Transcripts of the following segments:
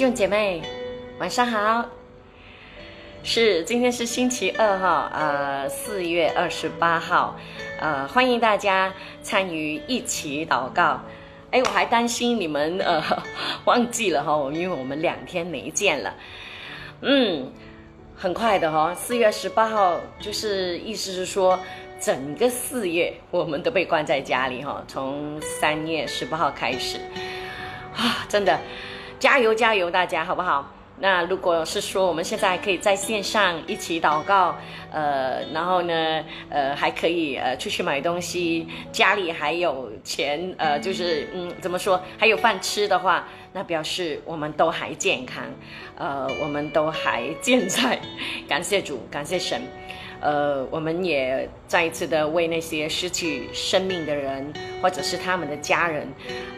弟兄姐妹，晚上好。是，今天是星期二哈，呃，四月二十八号，呃，欢迎大家参与一起祷告。哎，我还担心你们呃忘记了哈，因为我们两天没见了。嗯，很快的哈，四月十八号就是意思是说，整个四月我们都被关在家里哈，从三月十八号开始啊，真的。加油加油，大家好不好？那如果是说我们现在可以在线上一起祷告，呃，然后呢，呃，还可以呃出去买东西，家里还有钱，呃，就是嗯，怎么说，还有饭吃的话，那表示我们都还健康，呃，我们都还健在，感谢主，感谢神。呃，我们也再一次的为那些失去生命的人，或者是他们的家人，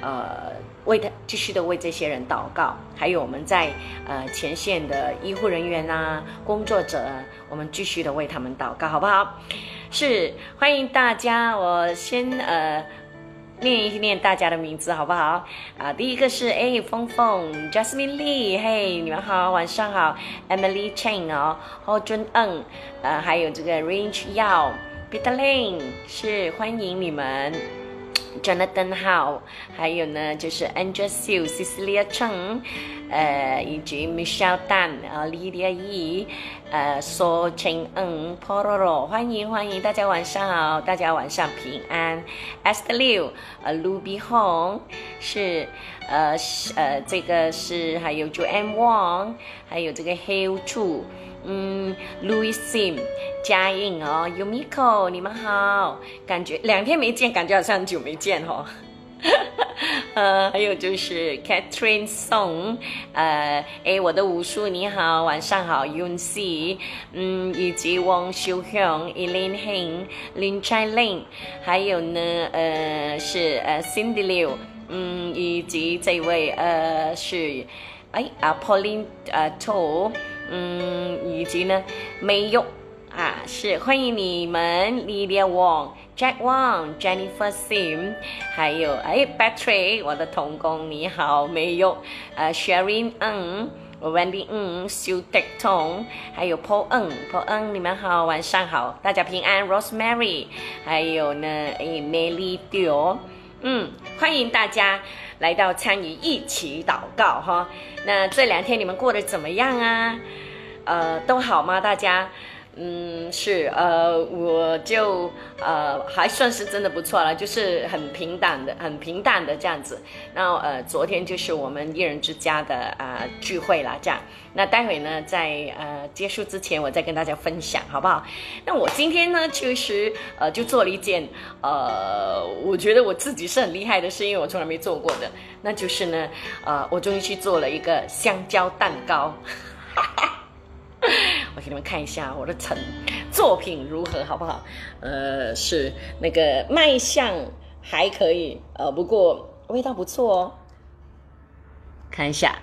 呃，为他继续的为这些人祷告。还有我们在呃前线的医护人员啊，工作者，我们继续的为他们祷告，好不好？是，欢迎大家。我先呃。念一念大家的名字好不好？啊，第一个是哎，峰峰，Jasmine Lee，嘿，你们好，晚上好，Emily Chen 哦，何尊恩，呃，还有这个 Range Yao，Peter Lin，是欢迎你们，Jonathan 好，还有呢就是 Angel Siu，Cecilia Cheng。呃，以及 Michelle Dan 啊，Lydia Yi，呃，苏晴恩，Pororo，欢迎欢迎大家晚上好，大家晚上平安。Esther Liu，呃，Ruby Hong 是，呃呃，这个是还有 Joanne Wang，还有这个 Hill Chu，嗯，Louis Sim，嘉颖哦，Yumiko，你们好，感觉两天没见，感觉好像很久没见哦。呃，还有就是 Catherine Song，呃，哎，我的武术你好，晚上好，Yun Si，嗯，以及王秀香，Elaine Heng，Lin Chai Ling，，还有呢，呃，是呃 Cindy Liu，嗯，以及这位呃是，哎啊 Pauline 呃 To，嗯，以及呢梅玉。啊，是欢迎你们，Lilia Wang、Jack Wang、Jennifer Sim，还有哎，Battery，我的童工你好，没有，呃，Sharon Ng、Wendy Ng、Sue Tek Tong，还有 Paul Ng，Paul Ng，你们好，晚上好，大家平安，Rosemary，还有呢，哎，Melly Dio，嗯，欢迎大家来到参与一起祷告哈。那这两天你们过得怎么样啊？呃，都好吗？大家？嗯，是，呃，我就呃还算是真的不错了，就是很平淡的，很平淡的这样子。那呃，昨天就是我们一人之家的啊聚会啦，这样。那待会呢，在呃结束之前，我再跟大家分享，好不好？那我今天呢，其实呃就做了一件呃，我觉得我自己是很厉害的事，因为我从来没做过的，那就是呢，呃，我终于去做了一个香蕉蛋糕。我给你们看一下我的成作品如何，好不好？呃，是那个卖相还可以，呃，不过味道不错哦。看一下，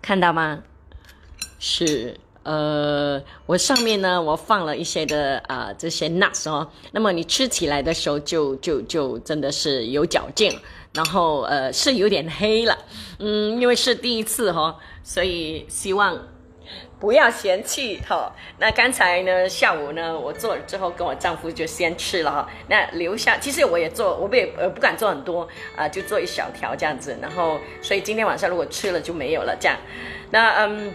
看到吗？是，呃，我上面呢，我放了一些的啊这些 nuts 哦，那么你吃起来的时候就就就真的是有嚼劲，然后呃是有点黑了，嗯，因为是第一次哈，所以希望。不要嫌弃哈。那刚才呢，下午呢，我做了之后，跟我丈夫就先吃了哈。那留下，其实我也做，我不也呃不敢做很多啊，就做一小条这样子。然后，所以今天晚上如果吃了就没有了这样。那嗯。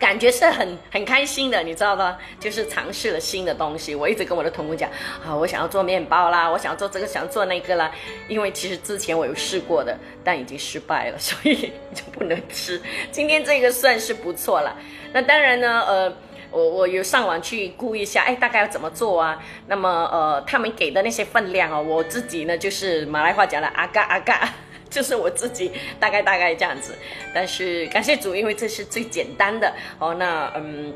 感觉是很很开心的，你知道吗？就是尝试了新的东西。我一直跟我的同工讲，啊，我想要做面包啦，我想要做这个，想要做那个啦。因为其实之前我有试过的，但已经失败了，所以就不能吃。今天这个算是不错了。那当然呢，呃，我我有上网去估一下，哎，大概要怎么做啊？那么呃，他们给的那些分量哦，我自己呢就是马来话讲的阿嘎阿嘎。就是我自己大概大概这样子，但是感谢主，因为这是最简单的哦。那嗯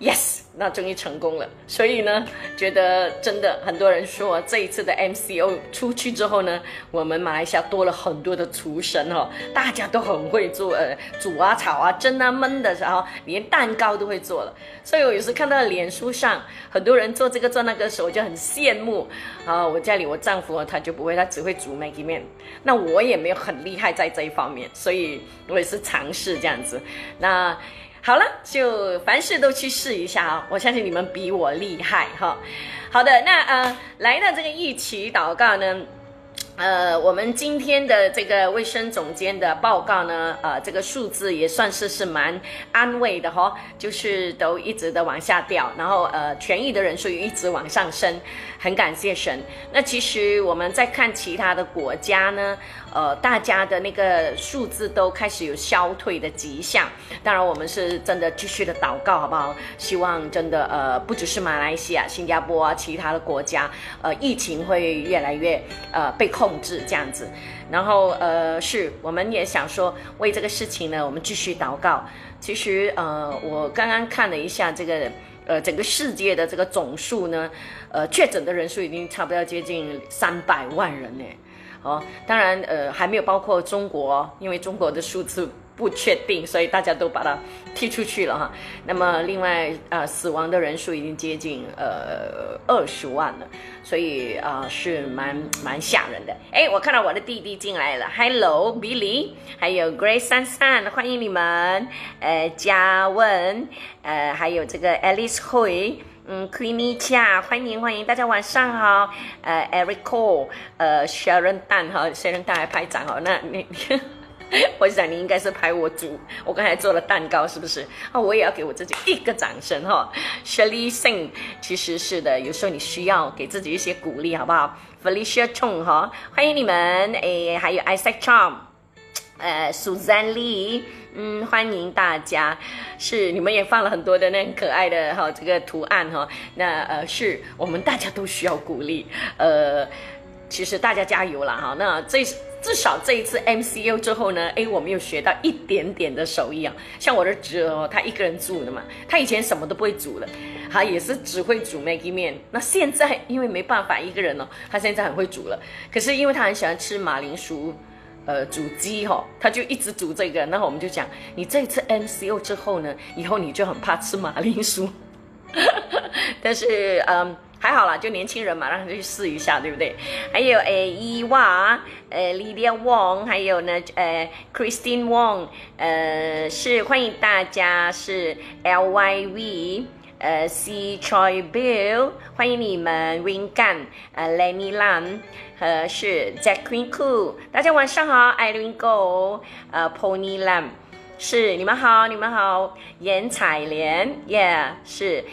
，yes，那终于成功了。所以呢，觉得真的很多人说这一次的 MCO 出去之后呢，我们马来西亚多了很多的厨神哦，大家都很会做，呃，煮啊、炒啊、蒸啊、焖的时候，连蛋糕都会做了。所以我有时看到脸书上很多人做这个做那个的时候，我就很羡慕。啊，我家里我丈夫他就不会，他只会煮 Maggi 面，那我也没有很厉害在这一方面，所以我也是尝试这样子。那。好了，就凡事都去试一下啊！我相信你们比我厉害哈。好的，那呃，来到这个一起祷告呢。呃，我们今天的这个卫生总监的报告呢，呃，这个数字也算是是蛮安慰的哈，就是都一直的往下掉，然后呃，痊愈的人数也一直往上升，很感谢神。那其实我们在看其他的国家呢，呃，大家的那个数字都开始有消退的迹象。当然，我们是真的继续的祷告，好不好？希望真的呃，不只是马来西亚、新加坡啊，其他的国家，呃，疫情会越来越呃被控。制这样子，然后呃，是我们也想说为这个事情呢，我们继续祷告。其实呃，我刚刚看了一下这个呃整个世界的这个总数呢，呃，确诊的人数已经差不多接近三百万人呢。哦，当然呃还没有包括中国，因为中国的数字。不确定，所以大家都把它踢出去了哈。那么另外呃，死亡的人数已经接近呃二十万了，所以啊是蛮蛮吓人的。哎，我看到我的弟弟进来了，Hello Billy，还有 Grace 珊珊，欢迎你们。呃，嘉文，呃，还有这个 Alice Hui，嗯，Queenie Chia，欢迎欢迎大家晚上好。呃，Eric Cole，呃，Sharon Dan 哈，Sharon Dan 拍掌哦，那你。我想你应该是拍我煮，我刚才做了蛋糕，是不是？啊，我也要给我自己一个掌声哈。Shelly Sing，其实是的，有时候你需要给自己一些鼓励，好不好？Felicia Chong 哈，欢迎你们，诶，还有 Isaac Chom，呃，Susan Lee，嗯，欢迎大家，是你们也放了很多的那可爱的哈这个图案哈，那呃是我们大家都需要鼓励，呃，其实大家加油了哈，那这。至少这一次 MCU 之后呢，哎，我们又学到一点点的手艺啊。像我的侄儿哦，他一个人住的嘛，他以前什么都不会煮的，他也是只会煮 Maggie 面。那现在因为没办法一个人哦，他现在很会煮了。可是因为他很喜欢吃马铃薯，呃，煮鸡哈，他就一直煮这个。然后我们就讲，你这一次 MCU 之后呢，以后你就很怕吃马铃薯。但是嗯。还好啦，就年轻人嘛，让他去试一下，对不对？还有诶，伊娃，呃，Lydia Wong，还有呢，呃，Christine Wong，呃，是欢迎大家，是 L Y V，呃，C Choi Bill，欢迎你们，Win Gan，呃，Lenny Lam，和是 Jacqueline Cool，大家晚上好，Irene Go，呃，Pony Lam，是你们好，你们好，严彩莲，Yeah，是。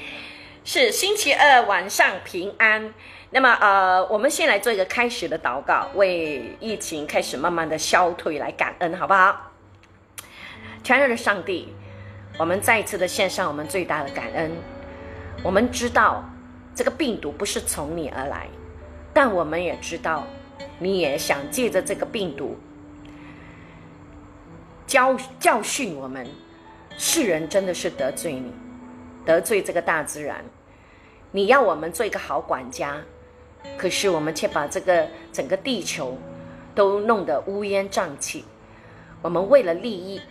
是星期二晚上平安。那么，呃，我们先来做一个开始的祷告，为疫情开始慢慢的消退来感恩，好不好？全能的上帝，我们再一次的献上我们最大的感恩。我们知道这个病毒不是从你而来，但我们也知道，你也想借着这个病毒教教训我们，世人真的是得罪你，得罪这个大自然。你要我们做一个好管家，可是我们却把这个整个地球都弄得乌烟瘴气。我们为了利益，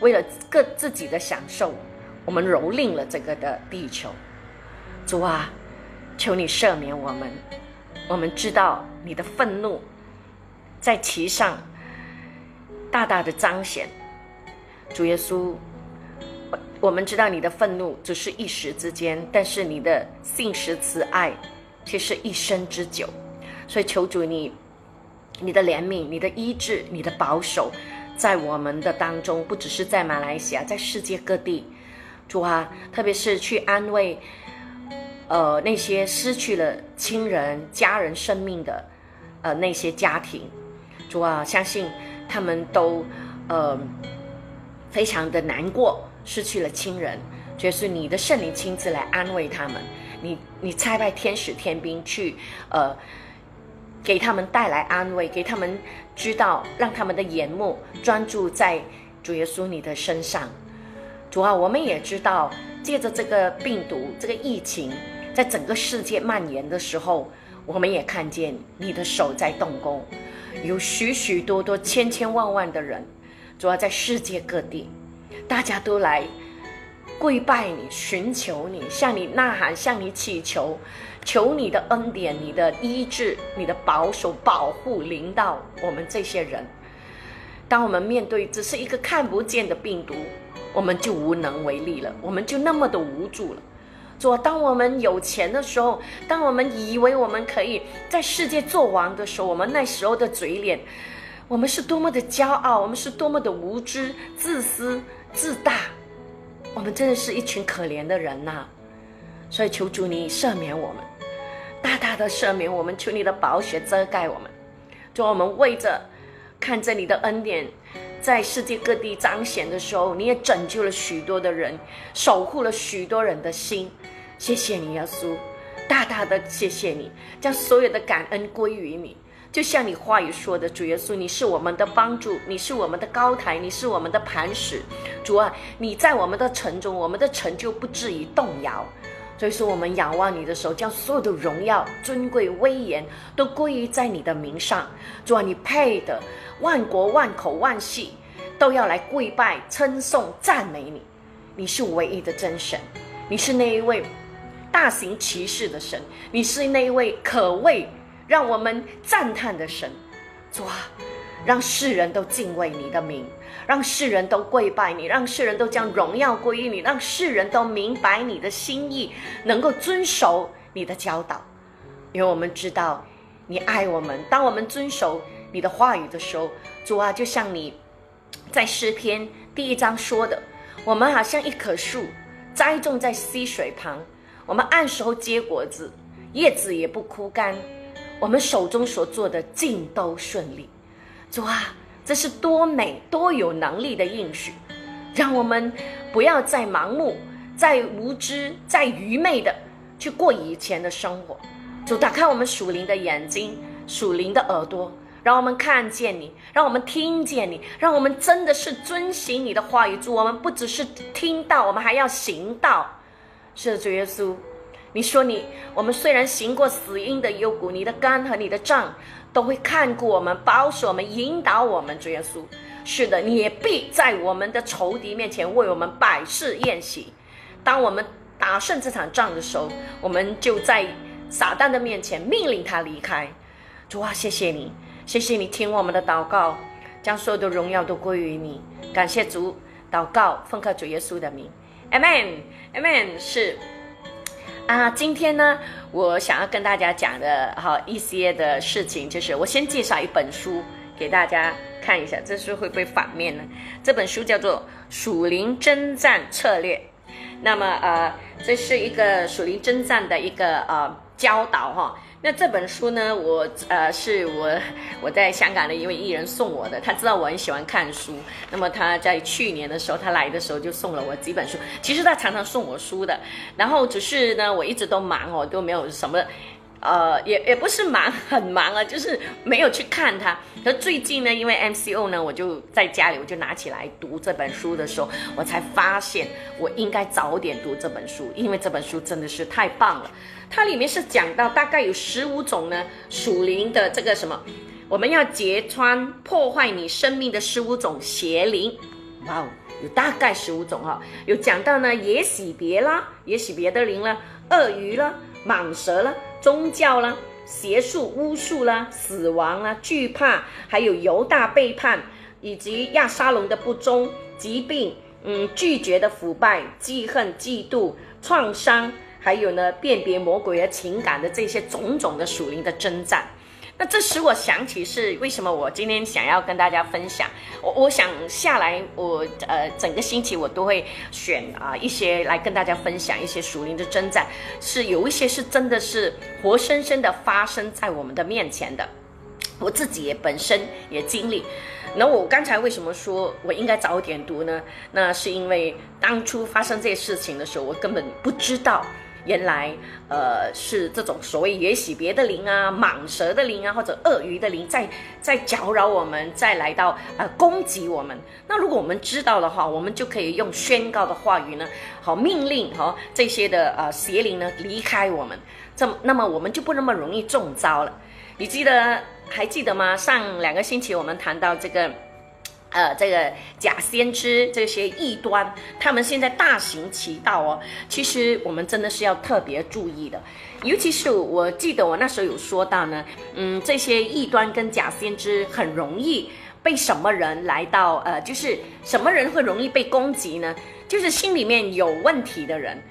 为了各自己的享受，我们蹂躏了这个的地球。主啊，求你赦免我们。我们知道你的愤怒在其上大大的彰显。主耶稣。我们知道你的愤怒只是一时之间，但是你的信实慈爱却是一生之久。所以求主你，你的怜悯、你的医治、你的保守，在我们的当中，不只是在马来西亚，在世界各地。主啊，特别是去安慰，呃，那些失去了亲人、家人生命的，呃，那些家庭。主啊，相信他们都，呃，非常的难过。失去了亲人，就是你的圣灵亲自来安慰他们。你你差派天使天兵去，呃，给他们带来安慰，给他们知道，让他们的眼目专注在主耶稣你的身上。主啊，我们也知道借着这个病毒、这个疫情，在整个世界蔓延的时候，我们也看见你的手在动工，有许许多多、千千万万的人，主要在世界各地，大家都来跪拜你、寻求你、向你呐喊、向你祈求，求你的恩典、你的医治、你的保守、保护领导我们这些人。当我们面对只是一个看不见的病毒，我们就无能为力了，我们就那么的无助了。主，当我们有钱的时候，当我们以为我们可以在世界做王的时候，我们那时候的嘴脸，我们是多么的骄傲，我们是多么的无知、自私、自大，我们真的是一群可怜的人呐！所以求主你赦免我们，大大的赦免我们，求你的宝血遮盖我们。主，我们为着看着你的恩典。在世界各地彰显的时候，你也拯救了许多的人，守护了许多人的心。谢谢你，耶稣，大大的谢谢你，将所有的感恩归于你。就像你话语说的，主耶稣，你是我们的帮助，你是我们的高台，你是我们的磐石。主啊，你在我们的城中，我们的成就不至于动摇。所以说，我们仰望你的时候，将所有的荣耀、尊贵、威严都归于在你的名上。主啊，你配的。万国万口万系都要来跪拜、称颂、赞美你。你是唯一的真神，你是那一位大行其事的神，你是那一位可畏让我们赞叹的神。主啊，让世人都敬畏你的名，让世人都跪拜你，让世人都将荣耀归于你，让世人都明白你的心意，能够遵守你的教导。因为我们知道你爱我们，当我们遵守。你的话语的时候，主啊，就像你在诗篇第一章说的，我们好像一棵树栽种在溪水旁，我们按时候结果子，叶子也不枯干，我们手中所做的尽都顺利。主啊，这是多美多有能力的应许，让我们不要再盲目、再无知、再愚昧的去过以前的生活。主，打开我们属灵的眼睛、属灵的耳朵。让我们看见你，让我们听见你，让我们真的是遵行你的话语。主，我们不只是听到，我们还要行道。是的，主耶稣，你说你，我们虽然行过死荫的幽谷，你的肝和你的杖都会看顾我们，保守我们，引导我们。主耶稣，是的，你也必在我们的仇敌面前为我们百事宴席。当我们打胜这场仗的时候，我们就在撒旦的面前命令他离开。主啊，谢谢你。谢谢你听我们的祷告，将所有的荣耀都归于你。感谢主，祷告奉靠主耶稣的名，Amen，Amen。是啊，今天呢，我想要跟大家讲的哈一些的事情，就是我先介绍一本书给大家看一下，这书会不会反面呢？这本书叫做《属灵征战策略》，那么呃，这是一个属灵征战的一个呃教导哈。那这本书呢？我呃是我我在香港的一位艺人送我的，他知道我很喜欢看书。那么他在去年的时候，他来的时候就送了我几本书。其实他常常送我书的，然后只是呢，我一直都忙哦，都没有什么。呃，也也不是忙，很忙啊，就是没有去看它。可最近呢，因为 MCO 呢，我就在家里，我就拿起来读这本书的时候，我才发现我应该早点读这本书，因为这本书真的是太棒了。它里面是讲到大概有十五种呢属灵的这个什么，我们要揭穿破坏你生命的十五种邪灵。哇哦，有大概十五种哈，有讲到呢也许别啦，也许别的灵了，鳄鱼了，蟒蛇了。宗教啦、邪术、巫术啦、死亡啦、惧怕，还有犹大背叛，以及亚沙龙的不忠、疾病，嗯，拒绝的腐败、记恨、嫉妒、创伤，还有呢，辨别魔鬼的情感的这些种种的属灵的征战。那这使我想起是为什么我今天想要跟大家分享。我我想下来，我呃整个星期我都会选啊一些来跟大家分享一些属灵的征战，是有一些是真的是活生生的发生在我们的面前的。我自己也本身也经历。那我刚才为什么说我应该早点读呢？那是因为当初发生这些事情的时候，我根本不知道。原来呃是这种所谓也许别的灵啊、蟒蛇的灵啊，或者鳄鱼的灵在在搅扰我们，再来到呃攻击我们。那如果我们知道的话，我们就可以用宣告的话语呢，好命令和这些的呃邪灵呢离开我们，这么那么我们就不那么容易中招了。你记得还记得吗？上两个星期我们谈到这个。呃，这个假先知这些异端，他们现在大行其道哦。其实我们真的是要特别注意的，尤其是我记得我那时候有说到呢，嗯，这些异端跟假先知很容易被什么人来到，呃，就是什么人会容易被攻击呢？就是心里面有问题的人，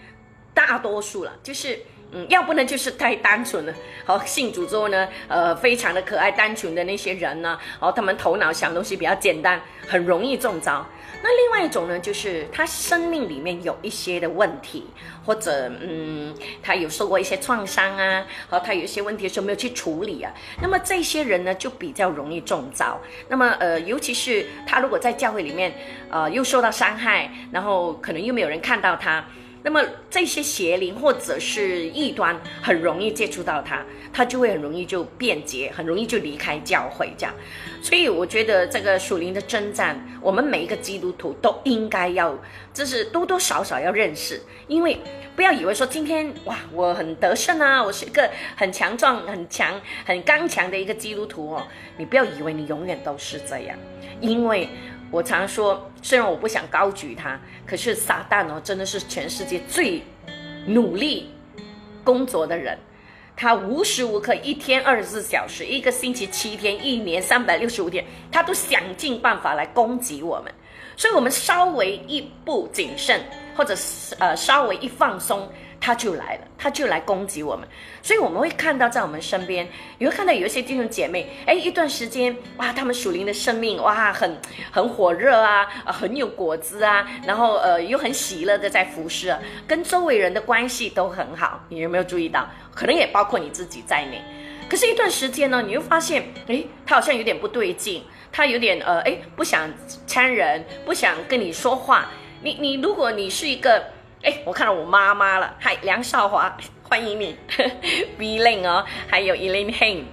大多数了，就是。嗯，要不呢就是太单纯了。好，信主之后呢，呃，非常的可爱、单纯的那些人呢，哦，他们头脑想东西比较简单，很容易中招。那另外一种呢，就是他生命里面有一些的问题，或者嗯，他有受过一些创伤啊，和他有一些问题的时候没有去处理啊。那么这些人呢，就比较容易中招。那么呃，尤其是他如果在教会里面，呃，又受到伤害，然后可能又没有人看到他。那么这些邪灵或者是异端很容易接触到他，他就会很容易就变节，很容易就离开教会这样。所以我觉得这个属灵的征战，我们每一个基督徒都应该要，就是多多少少要认识，因为不要以为说今天哇我很得胜啊，我是一个很强壮、很强、很刚强的一个基督徒哦，你不要以为你永远都是这样，因为。我常说，虽然我不想高举他，可是撒旦哦，真的是全世界最努力工作的人。他无时无刻，一天二十四小时，一个星期七天，一年三百六十五天，他都想尽办法来攻击我们。所以，我们稍微一不谨慎，或者是呃稍微一放松。他就来了，他就来攻击我们，所以我们会看到在我们身边，你会看到有一些弟兄姐妹，哎，一段时间哇，他们属灵的生命哇，很很火热啊，很有果子啊，然后呃，又很喜乐的在服侍啊，跟周围人的关系都很好。你有没有注意到？可能也包括你自己在内。可是，一段时间呢，你又发现，哎，他好像有点不对劲，他有点呃，哎，不想掺人，不想跟你说话。你你，如果你是一个。哎，我看到我妈妈了，嗨，梁少华，欢迎你，B Lin 哦，还有 Elaine Hein，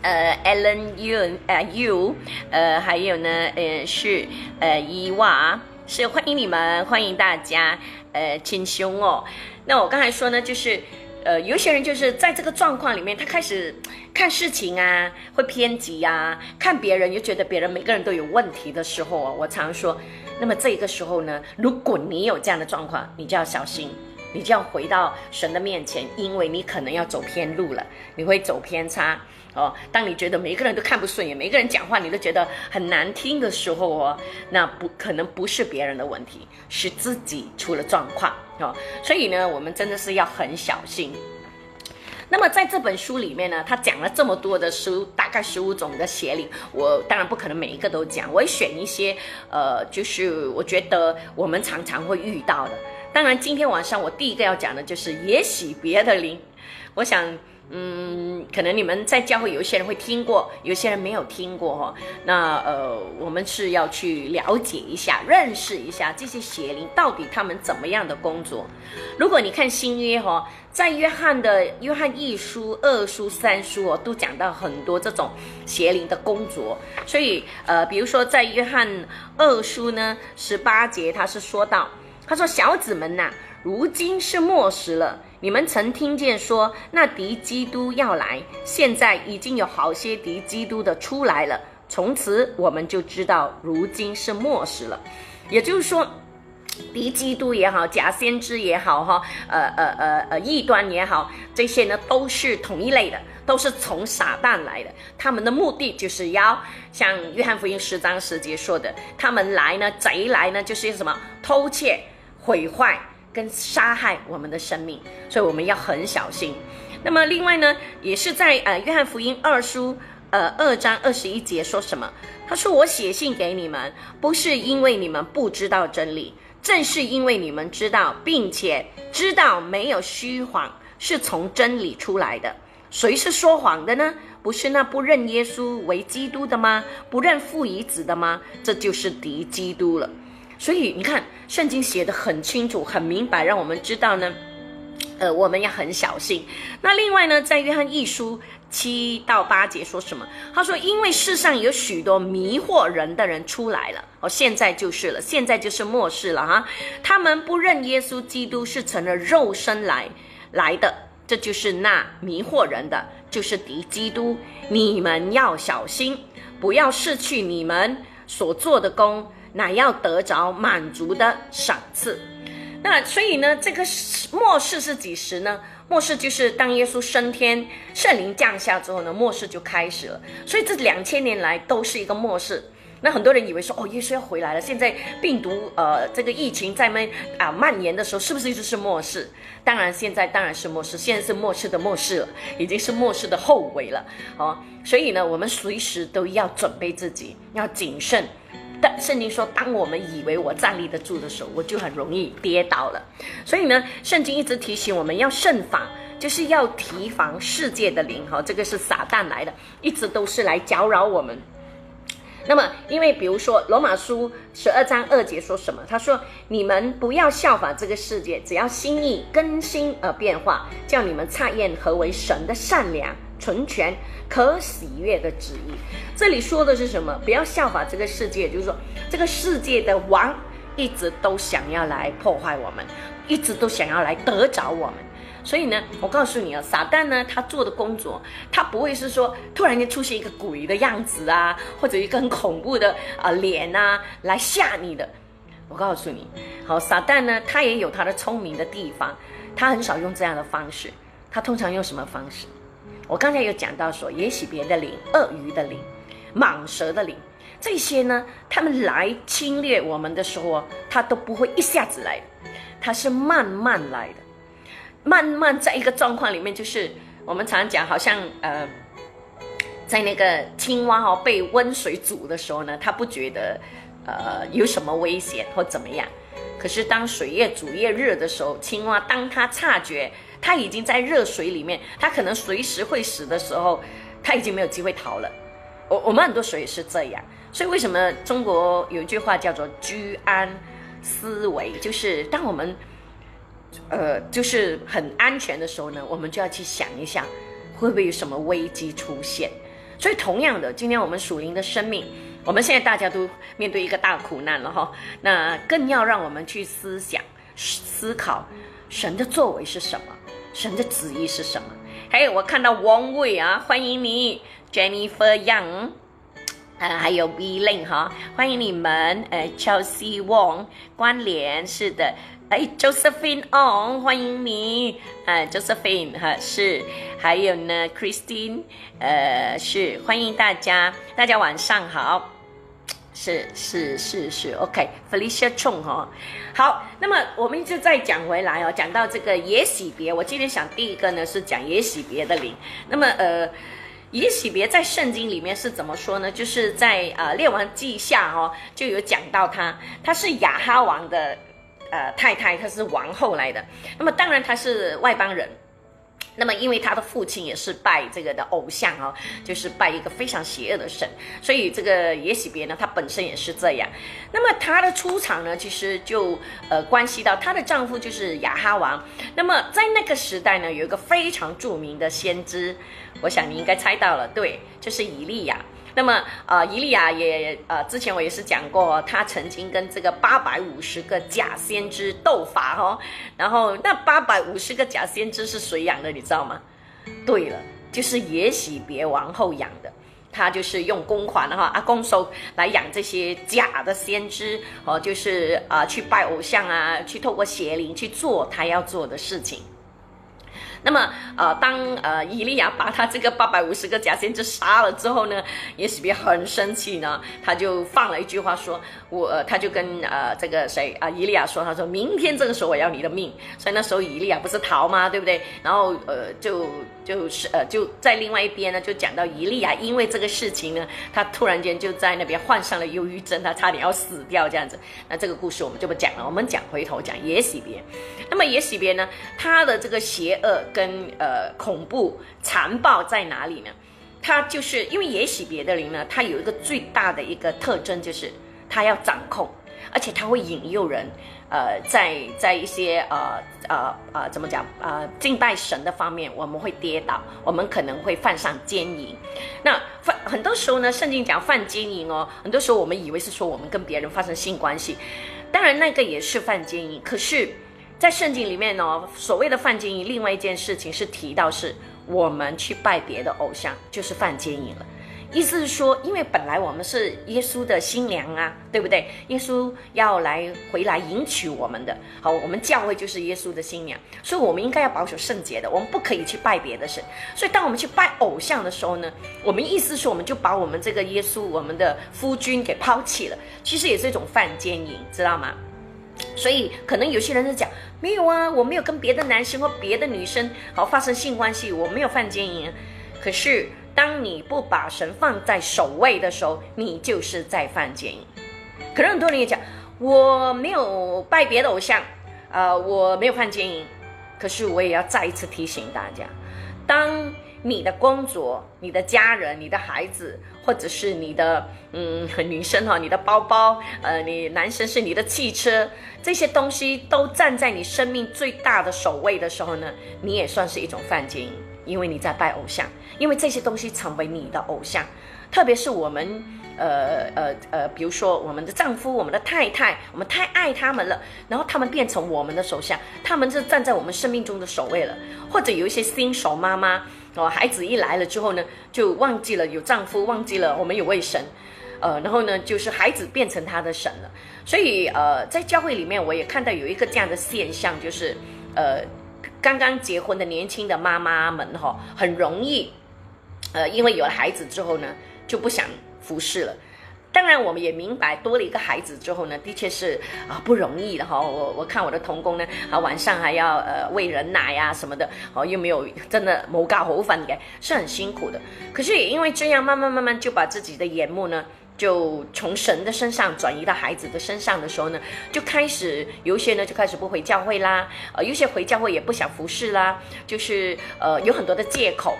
呃，Alan Yun，呃，You，呃，还有呢，呃，是呃伊娃，是欢迎你们，欢迎大家，呃，亲兄哦。那我刚才说呢，就是呃，有些人就是在这个状况里面，他开始 看事情啊，会偏激呀，看别人又觉得别人每个人都有问题的时候啊，我常说。那么这个时候呢，如果你有这样的状况，你就要小心，你就要回到神的面前，因为你可能要走偏路了，你会走偏差哦。当你觉得每一个人都看不顺眼，每一个人讲话你都觉得很难听的时候哦，那不可能不是别人的问题，是自己出了状况哦。所以呢，我们真的是要很小心。那么在这本书里面呢，他讲了这么多的书，大概十五种的邪灵，我当然不可能每一个都讲，我会选一些，呃，就是我觉得我们常常会遇到的。当然，今天晚上我第一个要讲的就是也许别的灵，我想。嗯，可能你们在教会有一些人会听过，有些人没有听过哈。那呃，我们是要去了解一下、认识一下这些邪灵到底他们怎么样的工作。如果你看新约哈，在约翰的约翰一书、二书、三书哦，都讲到很多这种邪灵的工作。所以呃，比如说在约翰二书呢十八节，他是说到，他说小子们呐，如今是末时了。你们曾听见说那敌基督要来，现在已经有好些敌基督的出来了。从此我们就知道，如今是末世了。也就是说，敌基督也好，假先知也好，哈，呃呃呃呃，异端也好，这些呢都是同一类的，都是从撒旦来的。他们的目的就是要像约翰福音十章十节说的，他们来呢，贼来呢，就是什么偷窃、毁坏。跟杀害我们的生命，所以我们要很小心。那么另外呢，也是在呃约翰福音二书呃二章二十一节说什么？他说：“我写信给你们，不是因为你们不知道真理，正是因为你们知道，并且知道没有虚谎是从真理出来的。谁是说谎的呢？不是那不认耶稣为基督的吗？不认父与子的吗？这就是敌基督了。”所以你看，圣经写的很清楚、很明白，让我们知道呢，呃，我们要很小心。那另外呢，在约翰一书七到八节说什么？他说：“因为世上有许多迷惑人的人出来了，哦，现在就是了，现在就是末世了哈。他们不认耶稣基督是成了肉身来来的，这就是那迷惑人的，就是敌基督。你们要小心，不要失去你们所做的功，乃要得着满足的赏赐。”那所以呢，这个末世是几时呢？末世就是当耶稣升天、圣灵降下之后呢，末世就开始了。所以这两千年来都是一个末世。那很多人以为说，哦，耶稣要回来了。现在病毒呃，这个疫情在蔓啊蔓延的时候，是不是就是末世？当然，现在当然是末世，现在是末世的末世了，已经是末世的后尾了。哦，所以呢，我们随时都要准备自己，要谨慎。但圣经说，当我们以为我站立得住的时候，我就很容易跌倒了。所以呢，圣经一直提醒我们要慎防，就是要提防世界的灵哈，这个是撒旦来的，一直都是来搅扰我们。那么，因为比如说罗马书十二章二节说什么？他说：“你们不要效法这个世界，只要心意更新而变化，叫你们察验何为神的善良、纯全、可喜悦的旨意。”这里说的是什么？不要效法这个世界，就是说这个世界的王一直都想要来破坏我们，一直都想要来得着我们。所以呢，我告诉你啊，撒旦呢，他做的工作，他不会是说突然间出现一个鬼的样子啊，或者一个很恐怖的啊脸啊来吓你的。我告诉你，好，撒旦呢，他也有他的聪明的地方，他很少用这样的方式，他通常用什么方式？我刚才有讲到说，也许别的灵、鳄鱼的灵、蟒蛇的灵，这些呢，他们来侵略我们的时候，他都不会一下子来，他是慢慢来的。慢慢在一个状况里面，就是我们常讲，好像呃，在那个青蛙哦被温水煮的时候呢，它不觉得呃有什么危险或怎么样。可是当水越煮越热的时候，青蛙当它察觉他已经在热水里面，他可能随时会死的时候，他已经没有机会逃了。我我们很多水也是这样，所以为什么中国有一句话叫做居安思危，就是当我们。呃，就是很安全的时候呢，我们就要去想一想，会不会有什么危机出现。所以，同样的，今天我们属灵的生命，我们现在大家都面对一个大苦难了哈，那更要让我们去思想、思考神的作为是什么，神的旨意是什么。还有，我看到王伟啊，欢迎你，Jennifer Young，啊，还有 V Lin 哈，欢迎你们，呃，Chelsea Wong，关联是的。哎，Josephine On，欢迎你。哎，Josephine 哈是，还有呢，Christine，呃是，欢迎大家，大家晚上好。是是是是，OK，Felicia Chong 哈，好，那么我们就再讲回来哦，讲到这个也喜别，我今天想第一个呢是讲也喜别的灵。那么呃，也喜别在圣经里面是怎么说呢？就是在呃列王记下哦就有讲到他，他是亚哈王的。呃，太太她是王后来的，那么当然她是外邦人，那么因为他的父亲也是拜这个的偶像哦，就是拜一个非常邪恶的神，所以这个耶洗别呢，她本身也是这样。那么她的出场呢，其实就呃关系到她的丈夫就是亚哈王。那么在那个时代呢，有一个非常著名的先知，我想你应该猜到了，对，就是以利亚。那么，呃，伊利亚也，呃，之前我也是讲过，他曾经跟这个八百五十个假先知斗法哈，然后那八百五十个假先知是谁养的，你知道吗？对了，就是耶喜别王后养的，他就是用公款哈，阿公收来养这些假的先知，哦，就是啊，去拜偶像啊，去透过邪灵去做他要做的事情。那么，呃，当呃伊利亚把他这个八百五十个假先知杀了之后呢，耶洗别很生气呢，他就放了一句话说，我他就跟呃这个谁啊伊利亚说，他说明天这个时候我要你的命，所以那时候伊利亚不是逃吗？对不对？然后呃就就是呃就在另外一边呢，就讲到伊利亚因为这个事情呢，他突然间就在那边患上了忧郁症，他差点要死掉这样子。那这个故事我们就不讲了，我们讲回头讲耶洗别。那么耶洗别呢，他的这个邪恶。跟呃恐怖残暴在哪里呢？它就是因为也许别的灵呢，他有一个最大的一个特征就是他要掌控，而且他会引诱人，呃，在在一些呃呃呃怎么讲呃敬拜神的方面，我们会跌倒，我们可能会犯上奸淫。那犯很多时候呢，圣经讲犯奸淫哦，很多时候我们以为是说我们跟别人发生性关系，当然那个也是犯奸淫。可是，在圣经里面呢，所谓的犯奸淫，另外一件事情是提到是我们去拜别的偶像，就是犯奸淫了。意思是说，因为本来我们是耶稣的新娘啊，对不对？耶稣要来回来迎娶我们的，好，我们教会就是耶稣的新娘，所以我们应该要保守圣洁的，我们不可以去拜别的神。所以当我们去拜偶像的时候呢，我们意思是我们就把我们这个耶稣，我们的夫君给抛弃了，其实也是一种犯奸淫，知道吗？所以可能有些人就讲，没有啊，我没有跟别的男生或别的女生好发生性关系，我没有犯奸淫，可是。当你不把神放在首位的时候，你就是在犯奸淫。可能很多人也讲，我没有拜别的偶像，呃，我没有犯奸淫。可是我也要再一次提醒大家，当你的工作、你的家人、你的孩子，或者是你的嗯女生哈，你的包包，呃，你男生是你的汽车，这些东西都站在你生命最大的首位的时候呢，你也算是一种犯奸淫。因为你在拜偶像，因为这些东西成为你的偶像，特别是我们，呃呃呃，比如说我们的丈夫、我们的太太，我们太爱他们了，然后他们变成我们的首相，他们就站在我们生命中的首位了。或者有一些新手妈妈哦，孩子一来了之后呢，就忘记了有丈夫，忘记了我们有位神，呃，然后呢，就是孩子变成他的神了。所以呃，在教会里面，我也看到有一个这样的现象，就是呃。刚刚结婚的年轻的妈妈们哈，很容易，呃，因为有了孩子之后呢，就不想服侍了。当然，我们也明白，多了一个孩子之后呢，的确是啊不容易的哈。我我看我的童工呢，啊晚上还要呃喂人奶呀什么的，哦又没有真的某搞好饭给，是很辛苦的。可是也因为这样，慢慢慢慢就把自己的眼目呢。就从神的身上转移到孩子的身上的时候呢，就开始有些呢就开始不回教会啦，呃，有些回教会也不想服侍啦，就是呃有很多的借口。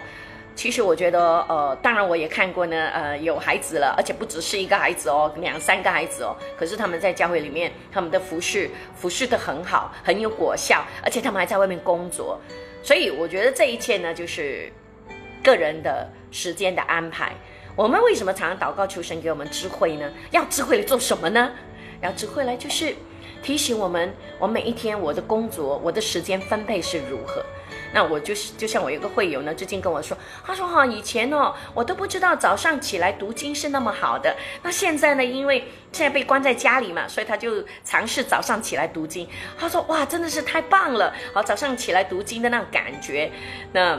其实我觉得，呃，当然我也看过呢，呃，有孩子了，而且不只是一个孩子哦，两三个孩子哦。可是他们在教会里面，他们的服侍服侍的很好，很有果效，而且他们还在外面工作。所以我觉得这一切呢，就是个人的时间的安排。我们为什么常常祷告求神给我们智慧呢？要智慧来做什么呢？要智慧来就是提醒我们，我每一天我的工作、我的时间分配是如何。那我就是就像我有个会友呢，最近跟我说，他说哈，以前哦，我都不知道早上起来读经是那么好的。那现在呢，因为现在被关在家里嘛，所以他就尝试早上起来读经。他说哇，真的是太棒了！好，早上起来读经的那种感觉。那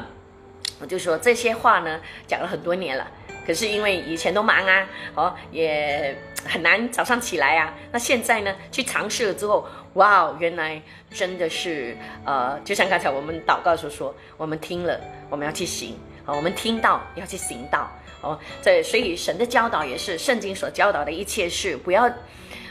我就说这些话呢，讲了很多年了。可是因为以前都忙啊，哦，也很难早上起来啊。那现在呢，去尝试了之后，哇，原来真的是，呃，就像刚才我们祷告所说，我们听了，我们要去行，哦，我们听到要去行道，哦，这所以神的教导也是圣经所教导的一切事，不要，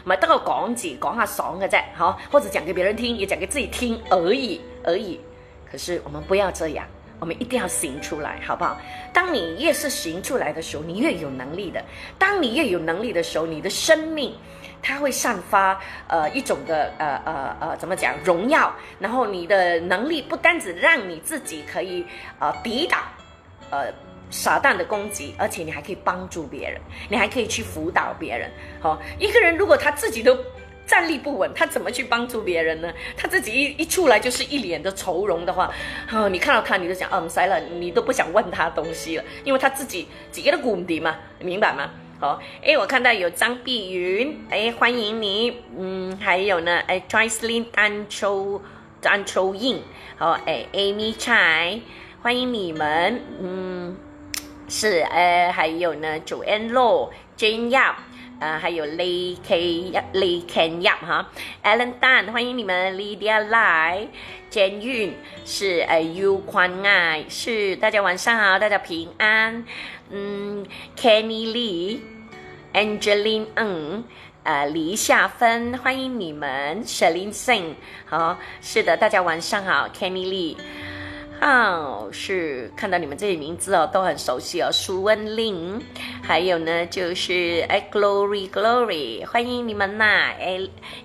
咪得个讲字讲下爽嘅啫，好，或者讲给别人听，也讲给自己听而已而已。可是我们不要这样。我们一定要行出来，好不好？当你越是行出来的时候，你越有能力的。当你越有能力的时候，你的生命它会散发呃一种的呃呃呃怎么讲荣耀。然后你的能力不单只让你自己可以呃抵挡呃撒旦的攻击，而且你还可以帮助别人，你还可以去辅导别人。好，一个人如果他自己都。站立不稳，他怎么去帮助别人呢？他自己一一出来就是一脸的愁容的话，哦，你看到他你就想，嗯，塞了，你都不想问他东西了，因为他自己自己的骨底嘛，明白吗？好，哎，我看到有张碧云，哎，欢迎你，嗯，还有呢，哎，Tryslin 单抽单抽印，好，哎，Amy Chai，欢迎你们，嗯，是，哎，还有呢，Joanne Low，Jane Yap。呃，还有 Lee K Lee Ken Yap 哈，Alan Dan 欢迎你们，Lydia 来，Jan Yun 是呃 U 宽爱是大家晚上好，大家平安，嗯，Kenny Lee，Angeline Ng，呃，李夏芬欢迎你们 s h e l i n Singh 好，是的，大家晚上好，Kenny Lee。好，是看到你们这些名字哦，都很熟悉哦，苏文玲，还有呢就是哎，Glory Glory，欢迎你们呐，哎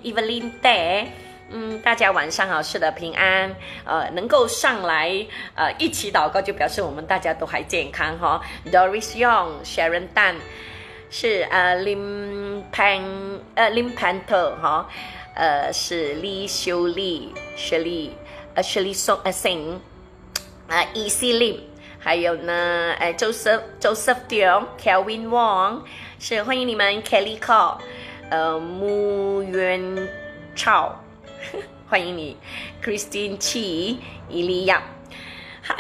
，Evelyn Day，嗯，大家晚上好，是的，平安，呃，能够上来呃一起祷告，就表示我们大家都还健康哈，Doris Young，Sharon Dan，是呃 Lim Pang 呃 Lim Panto 哈，呃是李秀丽，Shirley，呃 Shirley Song，呃 Sing。啊，E C Lim，还有呢，哎，Joseph Joseph Dion，Kelvin Wong，是欢迎你们，Kelly Call，呃，穆元超，欢迎你，Christine Chi，伊利亚，嗨，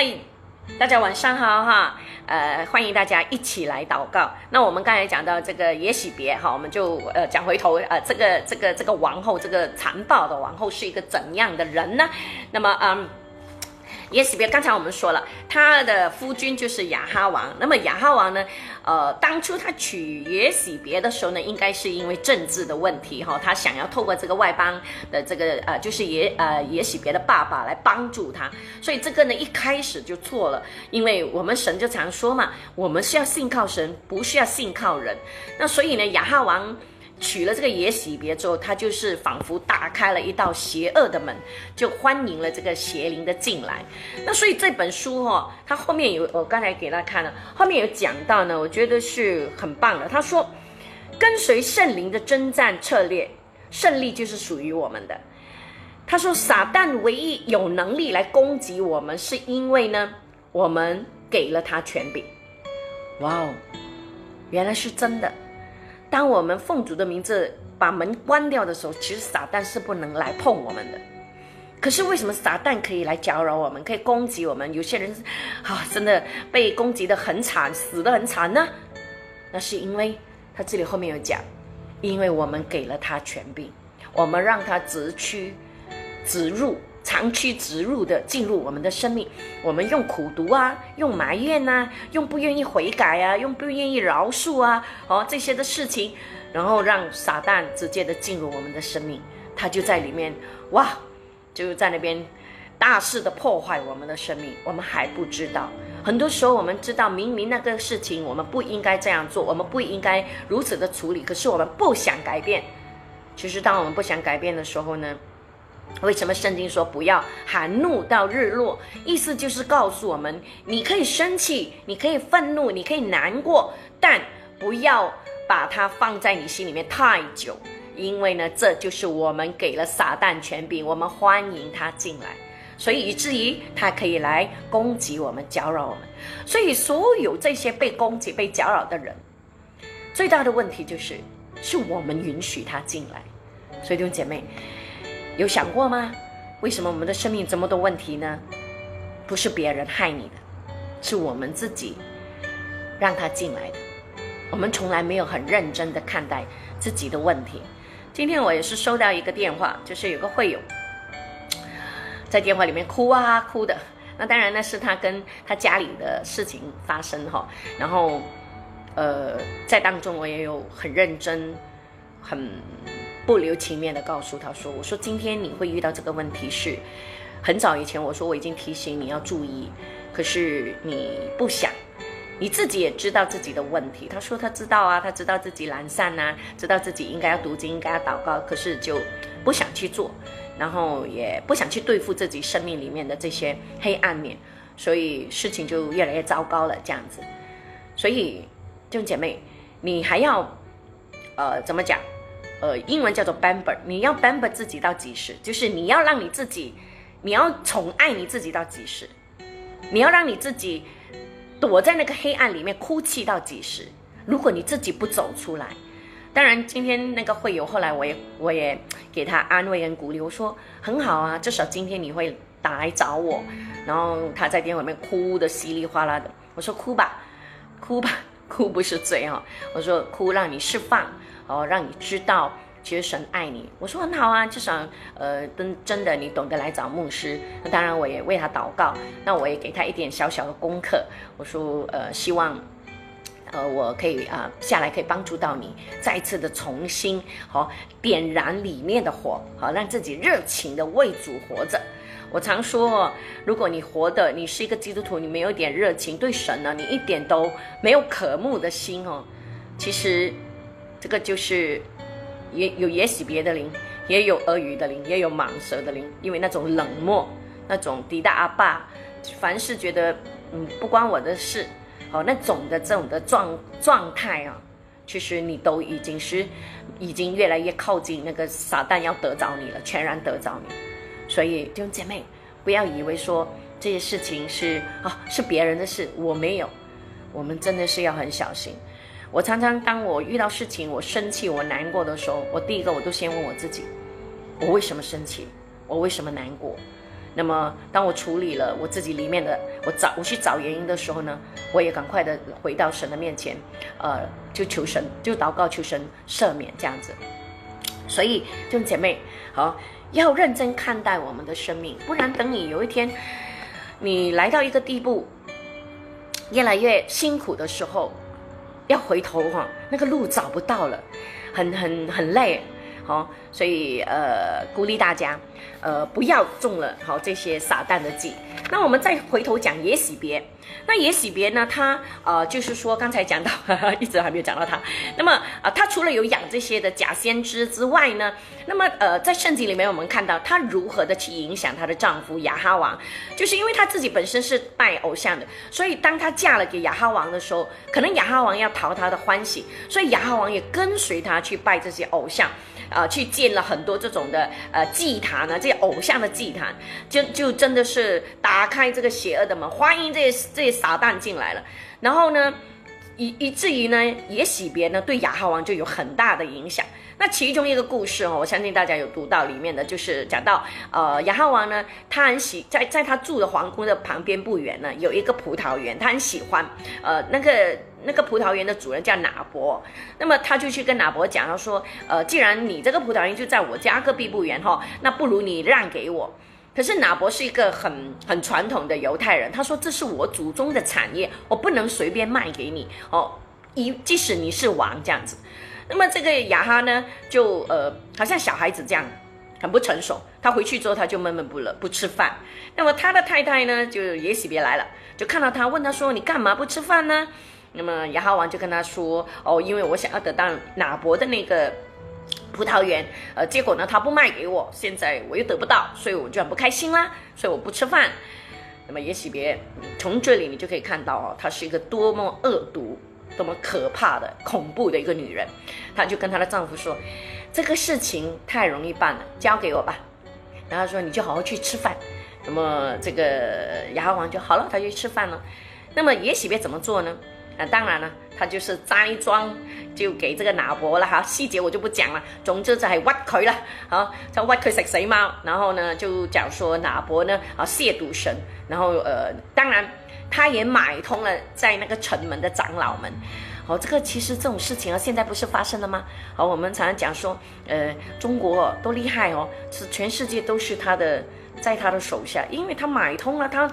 大家晚上好哈，呃，欢迎大家一起来祷告。那我们刚才讲到这个也许别哈，我们就呃讲回头，呃，这个这个这个王后，这个残暴的王后是一个怎样的人呢？那么，嗯。耶洗别，刚才我们说了，他的夫君就是亚哈王。那么亚哈王呢？呃，当初他娶耶洗别的时候呢，应该是因为政治的问题哈，他想要透过这个外邦的这个呃，就是耶呃耶洗别的爸爸来帮助他，所以这个呢一开始就错了，因为我们神就常说嘛，我们是要信靠神，不是要信靠人。那所以呢，亚哈王。娶了这个野喜别之后，他就是仿佛打开了一道邪恶的门，就欢迎了这个邪灵的进来。那所以这本书哈，他后面有我刚才给大家看了，后面有讲到呢，我觉得是很棒的。他说，跟随圣灵的征战策略，胜利就是属于我们的。他说，撒旦唯一有能力来攻击我们，是因为呢，我们给了他权柄。哇哦，原来是真的。当我们奉主的名字把门关掉的时候，其实撒旦是不能来碰我们的。可是为什么撒旦可以来搅扰我们，可以攻击我们？有些人啊，真的被攻击的很惨，死的很惨呢？那是因为他这里后面有讲，因为我们给了他权柄，我们让他直驱直入。长驱直入的进入我们的生命，我们用苦读啊，用埋怨呐，用不愿意悔改啊，用不愿意饶恕啊，哦这些的事情，然后让撒旦直接的进入我们的生命，他就在里面，哇，就在那边大肆的破坏我们的生命，我们还不知道。很多时候我们知道明明那个事情我们不应该这样做，我们不应该如此的处理，可是我们不想改变。其实当我们不想改变的时候呢？为什么圣经说不要含怒到日落？意思就是告诉我们，你可以生气，你可以愤怒，你可以难过，但不要把它放在你心里面太久，因为呢，这就是我们给了撒旦权柄，我们欢迎他进来，所以以至于他可以来攻击我们、搅扰我们。所以，所有这些被攻击、被搅扰的人，最大的问题就是，是我们允许他进来。所以，弟兄姐妹。有想过吗？为什么我们的生命这么多问题呢？不是别人害你的，是我们自己让他进来的。我们从来没有很认真的看待自己的问题。今天我也是收到一个电话，就是有个会友在电话里面哭啊哭的。那当然那是他跟他家里的事情发生哈。然后呃，在当中我也有很认真很。不留情面的告诉他说：“我说今天你会遇到这个问题是，很早以前我说我已经提醒你要注意，可是你不想，你自己也知道自己的问题。”他说他知道啊，他知道自己懒散呐，知道自己应该要读经，应该要祷告，可是就不想去做，然后也不想去对付自己生命里面的这些黑暗面，所以事情就越来越糟糕了这样子。所以弟兄姐妹，你还要呃怎么讲？呃，英文叫做 bamber，你要 bamber 自己到几时？就是你要让你自己，你要宠爱你自己到几时？你要让你自己躲在那个黑暗里面哭泣到几时？如果你自己不走出来，当然今天那个会友后来我也我也给他安慰跟鼓励，我说很好啊，至少今天你会打来找我，然后他在电话里面哭的稀里哗啦的，我说哭吧，哭吧，哭不是罪哦，我说哭让你释放。哦，让你知道，其实神爱你。我说很好啊，至少，呃，真真的你懂得来找牧师。那当然，我也为他祷告。那我也给他一点小小的功课。我说，呃，希望，呃，我可以啊下来可以帮助到你，再一次的重新好点燃里面的火，好让自己热情的为主活着。我常说，如果你活的你是一个基督徒，你没有一点热情对神呢，你一点都没有渴慕的心哦，其实这个就是也有也许别的灵，也有鳄鱼的灵，也有蟒蛇的灵，因为那种冷漠，那种抵达阿爸，凡是觉得嗯不关我的事，哦那种的这种的状状态啊，其实你都已经是已经越来越靠近那个撒旦要得着你了，全然得着你。所以弟兄姐妹，不要以为说这些事情是啊是别人的事，我没有。我们真的是要很小心。我常常当我遇到事情，我生气、我难过的时候，我第一个我都先问我自己：我为什么生气？我为什么难过？那么当我处理了我自己里面的，我找我去找原因的时候呢，我也赶快的回到神的面前，呃，就求神，就祷告求神赦免这样子。所以弟兄姐妹，好。要认真看待我们的生命，不然等你有一天，你来到一个地步，越来越辛苦的时候，要回头哈，那个路找不到了，很很很累，好，所以呃，鼓励大家，呃，不要中了好这些撒旦的计。那我们再回头讲也喜别。那也喜别呢？他呃，就是说刚才讲到，一直还没有讲到他。那么啊，他除了有养这些的假先知之外呢，那么呃，在圣经里面我们看到他如何的去影响她的丈夫亚哈王，就是因为她自己本身是拜偶像的，所以当她嫁了给亚哈王的时候，可能亚哈王要讨她的欢喜，所以亚哈王也跟随她去拜这些偶像。啊，去建了很多这种的呃祭坛呢，这些偶像的祭坛，就就真的是打开这个邪恶的门，欢迎这些这些傻蛋进来了。然后呢，以以至于呢，也洗别呢，对雅哈王就有很大的影响。那其中一个故事哦，我相信大家有读到里面的就是讲到，呃，雅哈王呢，他很喜在在他住的皇宫的旁边不远呢，有一个葡萄园，他很喜欢，呃，那个。那个葡萄园的主人叫拿伯，那么他就去跟拿伯讲，他说：“呃，既然你这个葡萄园就在我家隔壁不远哈，那不如你让给我。”可是拿伯是一个很很传统的犹太人，他说：“这是我祖宗的产业，我不能随便卖给你哦，一即使你是王这样子。”那么这个亚哈呢，就呃，好像小孩子这样，很不成熟。他回去之后，他就闷闷不乐，不吃饭。那么他的太太呢，就也许别来了，就看到他，问他说：“你干嘛不吃饭呢？”那么亚哈王就跟他说：“哦，因为我想要得到拿伯的那个葡萄园，呃，结果呢他不卖给我，现在我又得不到，所以我就很不开心啦，所以我不吃饭。那么也许别从这里你就可以看到哦，她是一个多么恶毒、多么可怕的、恐怖的一个女人。她就跟她的丈夫说：这个事情太容易办了，交给我吧。然后说你就好好去吃饭。那么这个牙王就好了，他就去吃饭了。那么也许别怎么做呢？”那当然了，他就是栽赃，就给这个拿伯了哈。细节我就不讲了，总之就系挖佢啦，好就挖佢食死猫。然后呢，就讲说拿伯呢啊亵渎神，然后呃，当然他也买通了在那个城门的长老们。好，这个其实这种事情啊，现在不是发生了吗？好，我们常常讲说，呃，中国多厉害哦，是全世界都是他的，在他的手下，因为他买通了他。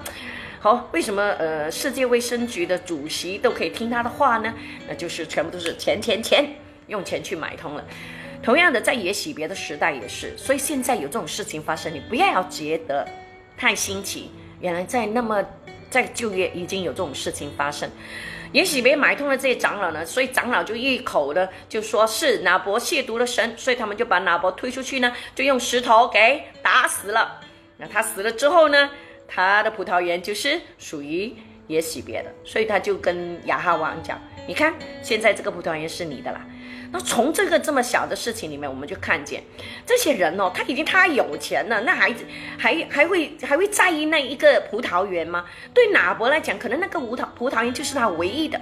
好，为什么呃世界卫生局的主席都可以听他的话呢？那就是全部都是钱钱钱，用钱去买通了。同样的，在也洗别的时代也是，所以现在有这种事情发生，你不要觉得太新奇。原来在那么在就业已经有这种事情发生，也许别买通了这些长老呢，所以长老就一口的就说是拿伯亵渎了神，所以他们就把拿伯推出去呢，就用石头给打死了。那他死了之后呢？他的葡萄园就是属于耶洗别的，所以他就跟亚哈王讲：“你看，现在这个葡萄园是你的啦。”那从这个这么小的事情里面，我们就看见这些人哦，他已经太有钱了，那孩子还还会还会在意那一个葡萄园吗？对拿伯来讲，可能那个葡萄葡萄园就是他唯一的。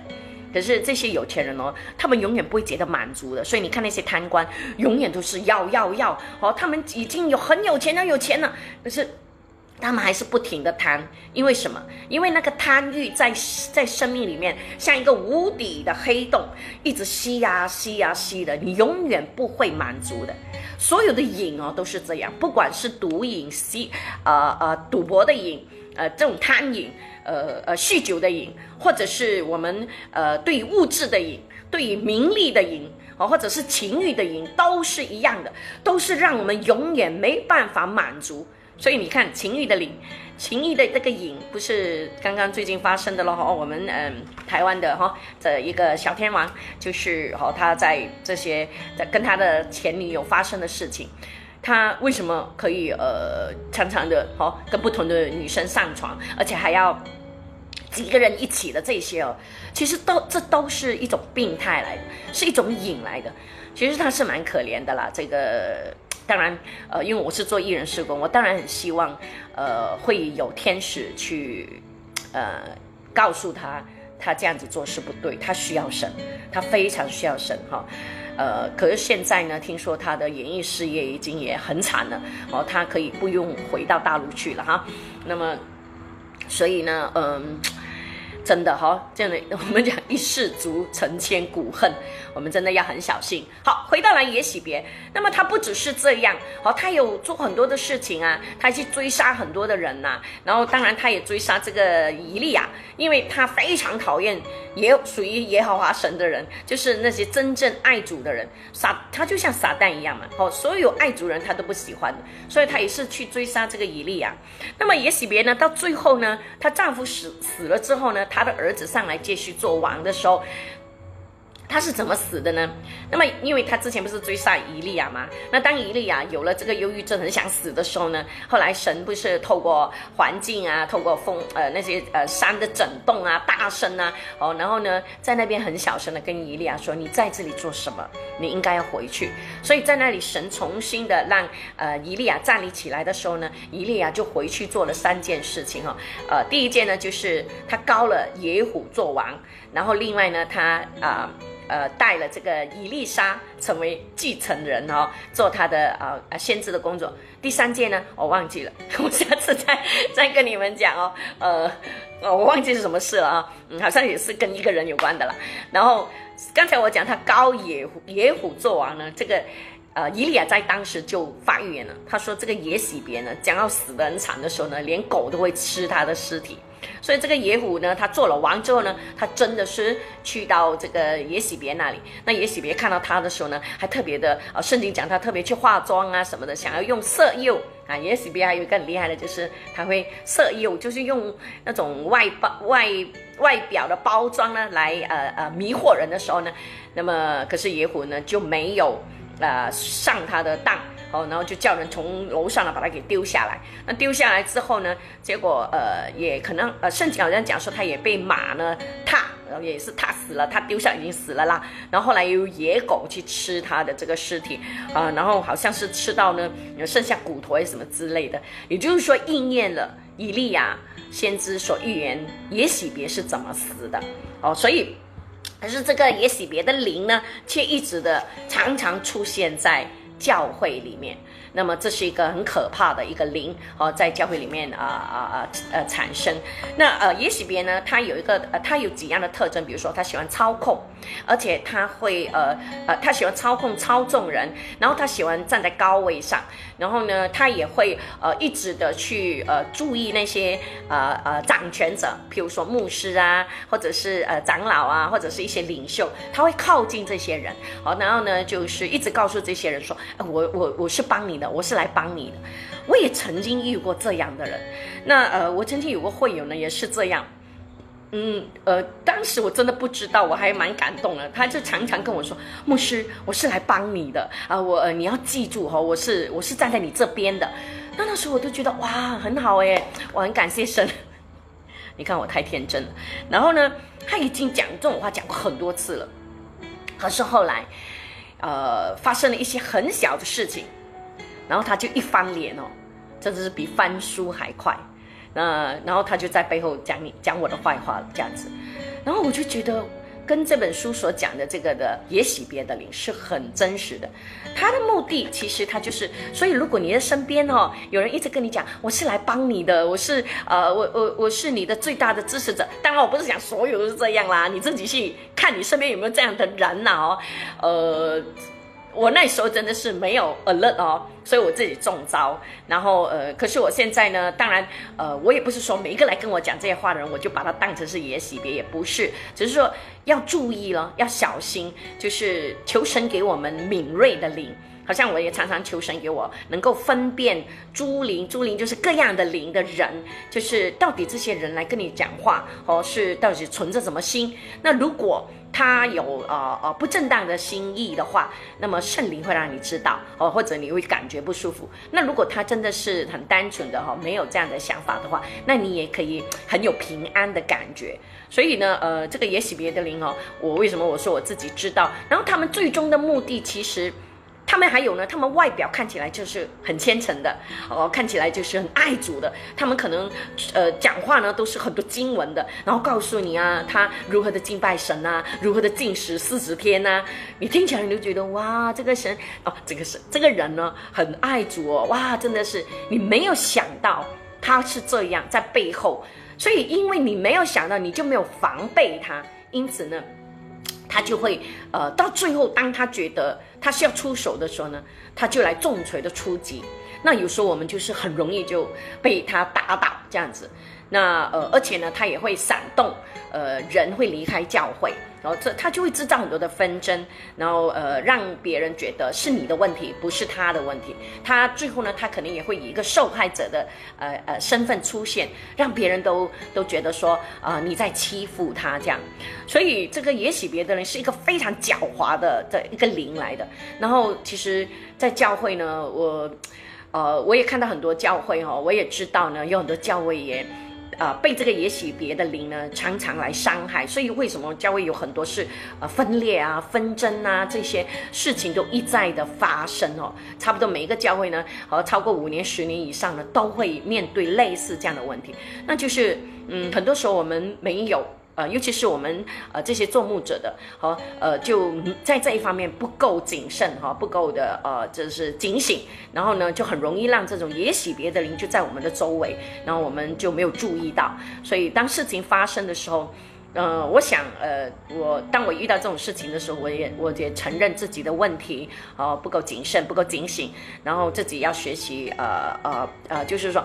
可是这些有钱人哦，他们永远不会觉得满足的。所以你看那些贪官，永远都是要要要哦，他们已经有很有钱很有钱了，可是。他们还是不停的贪，因为什么？因为那个贪欲在在生命里面像一个无底的黑洞，一直吸呀吸呀吸的，你永远不会满足的。所有的瘾哦都是这样，不管是毒瘾、吸呃呃赌博的瘾，呃这种贪瘾，呃呃酗酒的瘾，或者是我们呃对物质的瘾，对于名利的瘾，哦或者是情欲的瘾，都是一样的，都是让我们永远没办法满足。所以你看情欲的灵，情欲的这个瘾，不是刚刚最近发生的咯？哦，我们嗯台湾的哈这一个小天王，就是哦他在这些在跟他的前女友发生的事情，他为什么可以呃常常的哦跟不同的女生上床，而且还要几个人一起的这些哦，其实都这都是一种病态来的，是一种瘾来的。其实他是蛮可怜的啦，这个。当然，呃，因为我是做艺人施工，我当然很希望，呃，会有天使去，呃，告诉他，他这样子做是不对，他需要神，他非常需要神哈，呃，可是现在呢，听说他的演艺事业已经也很惨了，哦，他可以不用回到大陆去了哈，那么，所以呢，嗯。真的哈，这样的我们讲一世足成千古恨，我们真的要很小心。好，回到来也洗别，那么他不只是这样，好，他有做很多的事情啊，他去追杀很多的人呐，然后当然他也追杀这个伊利亚，因为他非常讨厌也属于耶和华神的人，就是那些真正爱主的人，撒他就像撒旦一样嘛，好，所有爱主人他都不喜欢，所以他也是去追杀这个伊利亚。那么也洗别呢，到最后呢，她丈夫死死了之后呢？他的儿子上来继续做王的时候。他是怎么死的呢？那么，因为他之前不是追杀伊利亚吗？那当伊利亚有了这个忧郁症，很想死的时候呢，后来神不是透过环境啊，透过风，呃，那些呃山的震动啊，大声啊，哦，然后呢，在那边很小声的跟伊利亚说：“你在这里做什么？你应该要回去。”所以在那里，神重新的让呃伊利亚站立起来的时候呢，伊利亚就回去做了三件事情哈。呃，第一件呢，就是他高了野虎做王，然后另外呢，他啊。呃带了这个伊丽莎成为继承人哦，做他的呃呃先知的工作。第三件呢，我忘记了，我下次再再跟你们讲哦。呃，我忘记是什么事了啊，嗯，好像也是跟一个人有关的了。然后刚才我讲他高野野虎做王呢，这个呃伊利亚在当时就发预言了，他说这个野喜别呢将要死得很惨的时候呢，连狗都会吃他的尸体。所以这个野虎呢，他做了王之后呢，他真的是去到这个野喜别那里。那野喜别看到他的时候呢，还特别的呃，圣经讲他特别去化妆啊什么的，想要用色诱啊。野喜别还有一个很厉害的，就是他会色诱，就是用那种外包外外表的包装呢，来呃呃迷惑人的时候呢，那么可是野虎呢就没有呃上他的当。哦，然后就叫人从楼上呢把它给丢下来。那丢下来之后呢，结果呃也可能呃圣经好像讲说他也被马呢踏，然后也是踏死了，他丢下已经死了啦。然后后来有野狗去吃他的这个尸体啊，然后好像是吃到呢剩下骨头还是什么之类的。也就是说应验了以利亚先知所预言也喜别是怎么死的哦，所以可是这个也许别的灵呢，却一直的常常出现在。教会里面，那么这是一个很可怕的一个灵哦，在教会里面啊啊啊呃产生。那呃耶喜别呢，他有一个呃他有几样的特征，比如说他喜欢操控，而且他会呃呃他喜欢操控操纵人，然后他喜欢站在高位上，然后呢他也会呃一直的去呃注意那些呃呃掌权者，譬如说牧师啊，或者是呃长老啊，或者是一些领袖，他会靠近这些人，好，然后呢就是一直告诉这些人说。我我我是帮你的，我是来帮你的。我也曾经遇过这样的人。那呃，我曾经有个会友呢，也是这样。嗯呃，当时我真的不知道，我还蛮感动的。他就常常跟我说：“牧师，我是来帮你的啊，我你要记住哈，我是我是站在你这边的。”那那时候我都觉得哇，很好哎，我很感谢神。你看我太天真了。然后呢，他已经讲这种话讲过很多次了，可是后来。呃，发生了一些很小的事情，然后他就一翻脸哦，真的是比翻书还快。那然后他就在背后讲你讲我的坏话这样子，然后我就觉得。跟这本书所讲的这个的也喜别的灵是很真实的，他的目的其实他就是，所以如果你的身边哦有人一直跟你讲我是来帮你的，我是呃我我我是你的最大的支持者，当然我不是讲所有都是这样啦，你自己去看你身边有没有这样的人呐哦，呃。我那时候真的是没有 alert 哦，所以我自己中招。然后呃，可是我现在呢，当然呃，我也不是说每一个来跟我讲这些话的人，我就把他当成是野喜别，也不是，只是说要注意了，要小心，就是求神给我们敏锐的灵，好像我也常常求神给我能够分辨诸灵，诸灵就是各样的灵的人，就是到底这些人来跟你讲话，哦，是到底存着什么心？那如果他有呃呃不正当的心意的话，那么圣灵会让你知道，哦，或者你会感觉不舒服。那如果他真的是很单纯的哈，没有这样的想法的话，那你也可以很有平安的感觉。所以呢，呃，这个也许别的灵哦，我为什么我说我自己知道？然后他们最终的目的其实。他们还有呢，他们外表看起来就是很虔诚的，哦，看起来就是很爱主的。他们可能，呃，讲话呢都是很多经文的，然后告诉你啊，他如何的敬拜神啊，如何的进食四十天呐。你听起来你就觉得哇，这个神哦，这个神这个人呢很爱主哦，哇，真的是你没有想到他是这样在背后，所以因为你没有想到，你就没有防备他，因此呢。他就会，呃，到最后，当他觉得他是要出手的时候呢，他就来重锤的出击。那有时候我们就是很容易就被他打倒这样子。那呃，而且呢，他也会闪动，呃，人会离开教会。然后这他就会制造很多的纷争，然后呃让别人觉得是你的问题，不是他的问题。他最后呢，他可能也会以一个受害者的呃呃身份出现，让别人都都觉得说啊你在欺负他这样。所以这个也许别的人是一个非常狡猾的这一个灵来的。然后其实，在教会呢，我呃我也看到很多教会哈，我也知道呢，有很多教会也。啊，被这个也许别的灵呢，常常来伤害，所以为什么教会有很多是呃分裂啊、纷争啊这些事情都一再的发生哦。差不多每一个教会呢，和超过五年、十年以上呢都会面对类似这样的问题，那就是嗯，很多时候我们没有。呃，尤其是我们呃这些做牧者的，和呃就在这一方面不够谨慎哈，不够的呃就是警醒，然后呢就很容易让这种也许别的灵就在我们的周围，然后我们就没有注意到，所以当事情发生的时候，呃，我想呃我当我遇到这种事情的时候，我也我也承认自己的问题，呃不够谨慎，不够警醒，然后自己要学习呃呃呃就是说。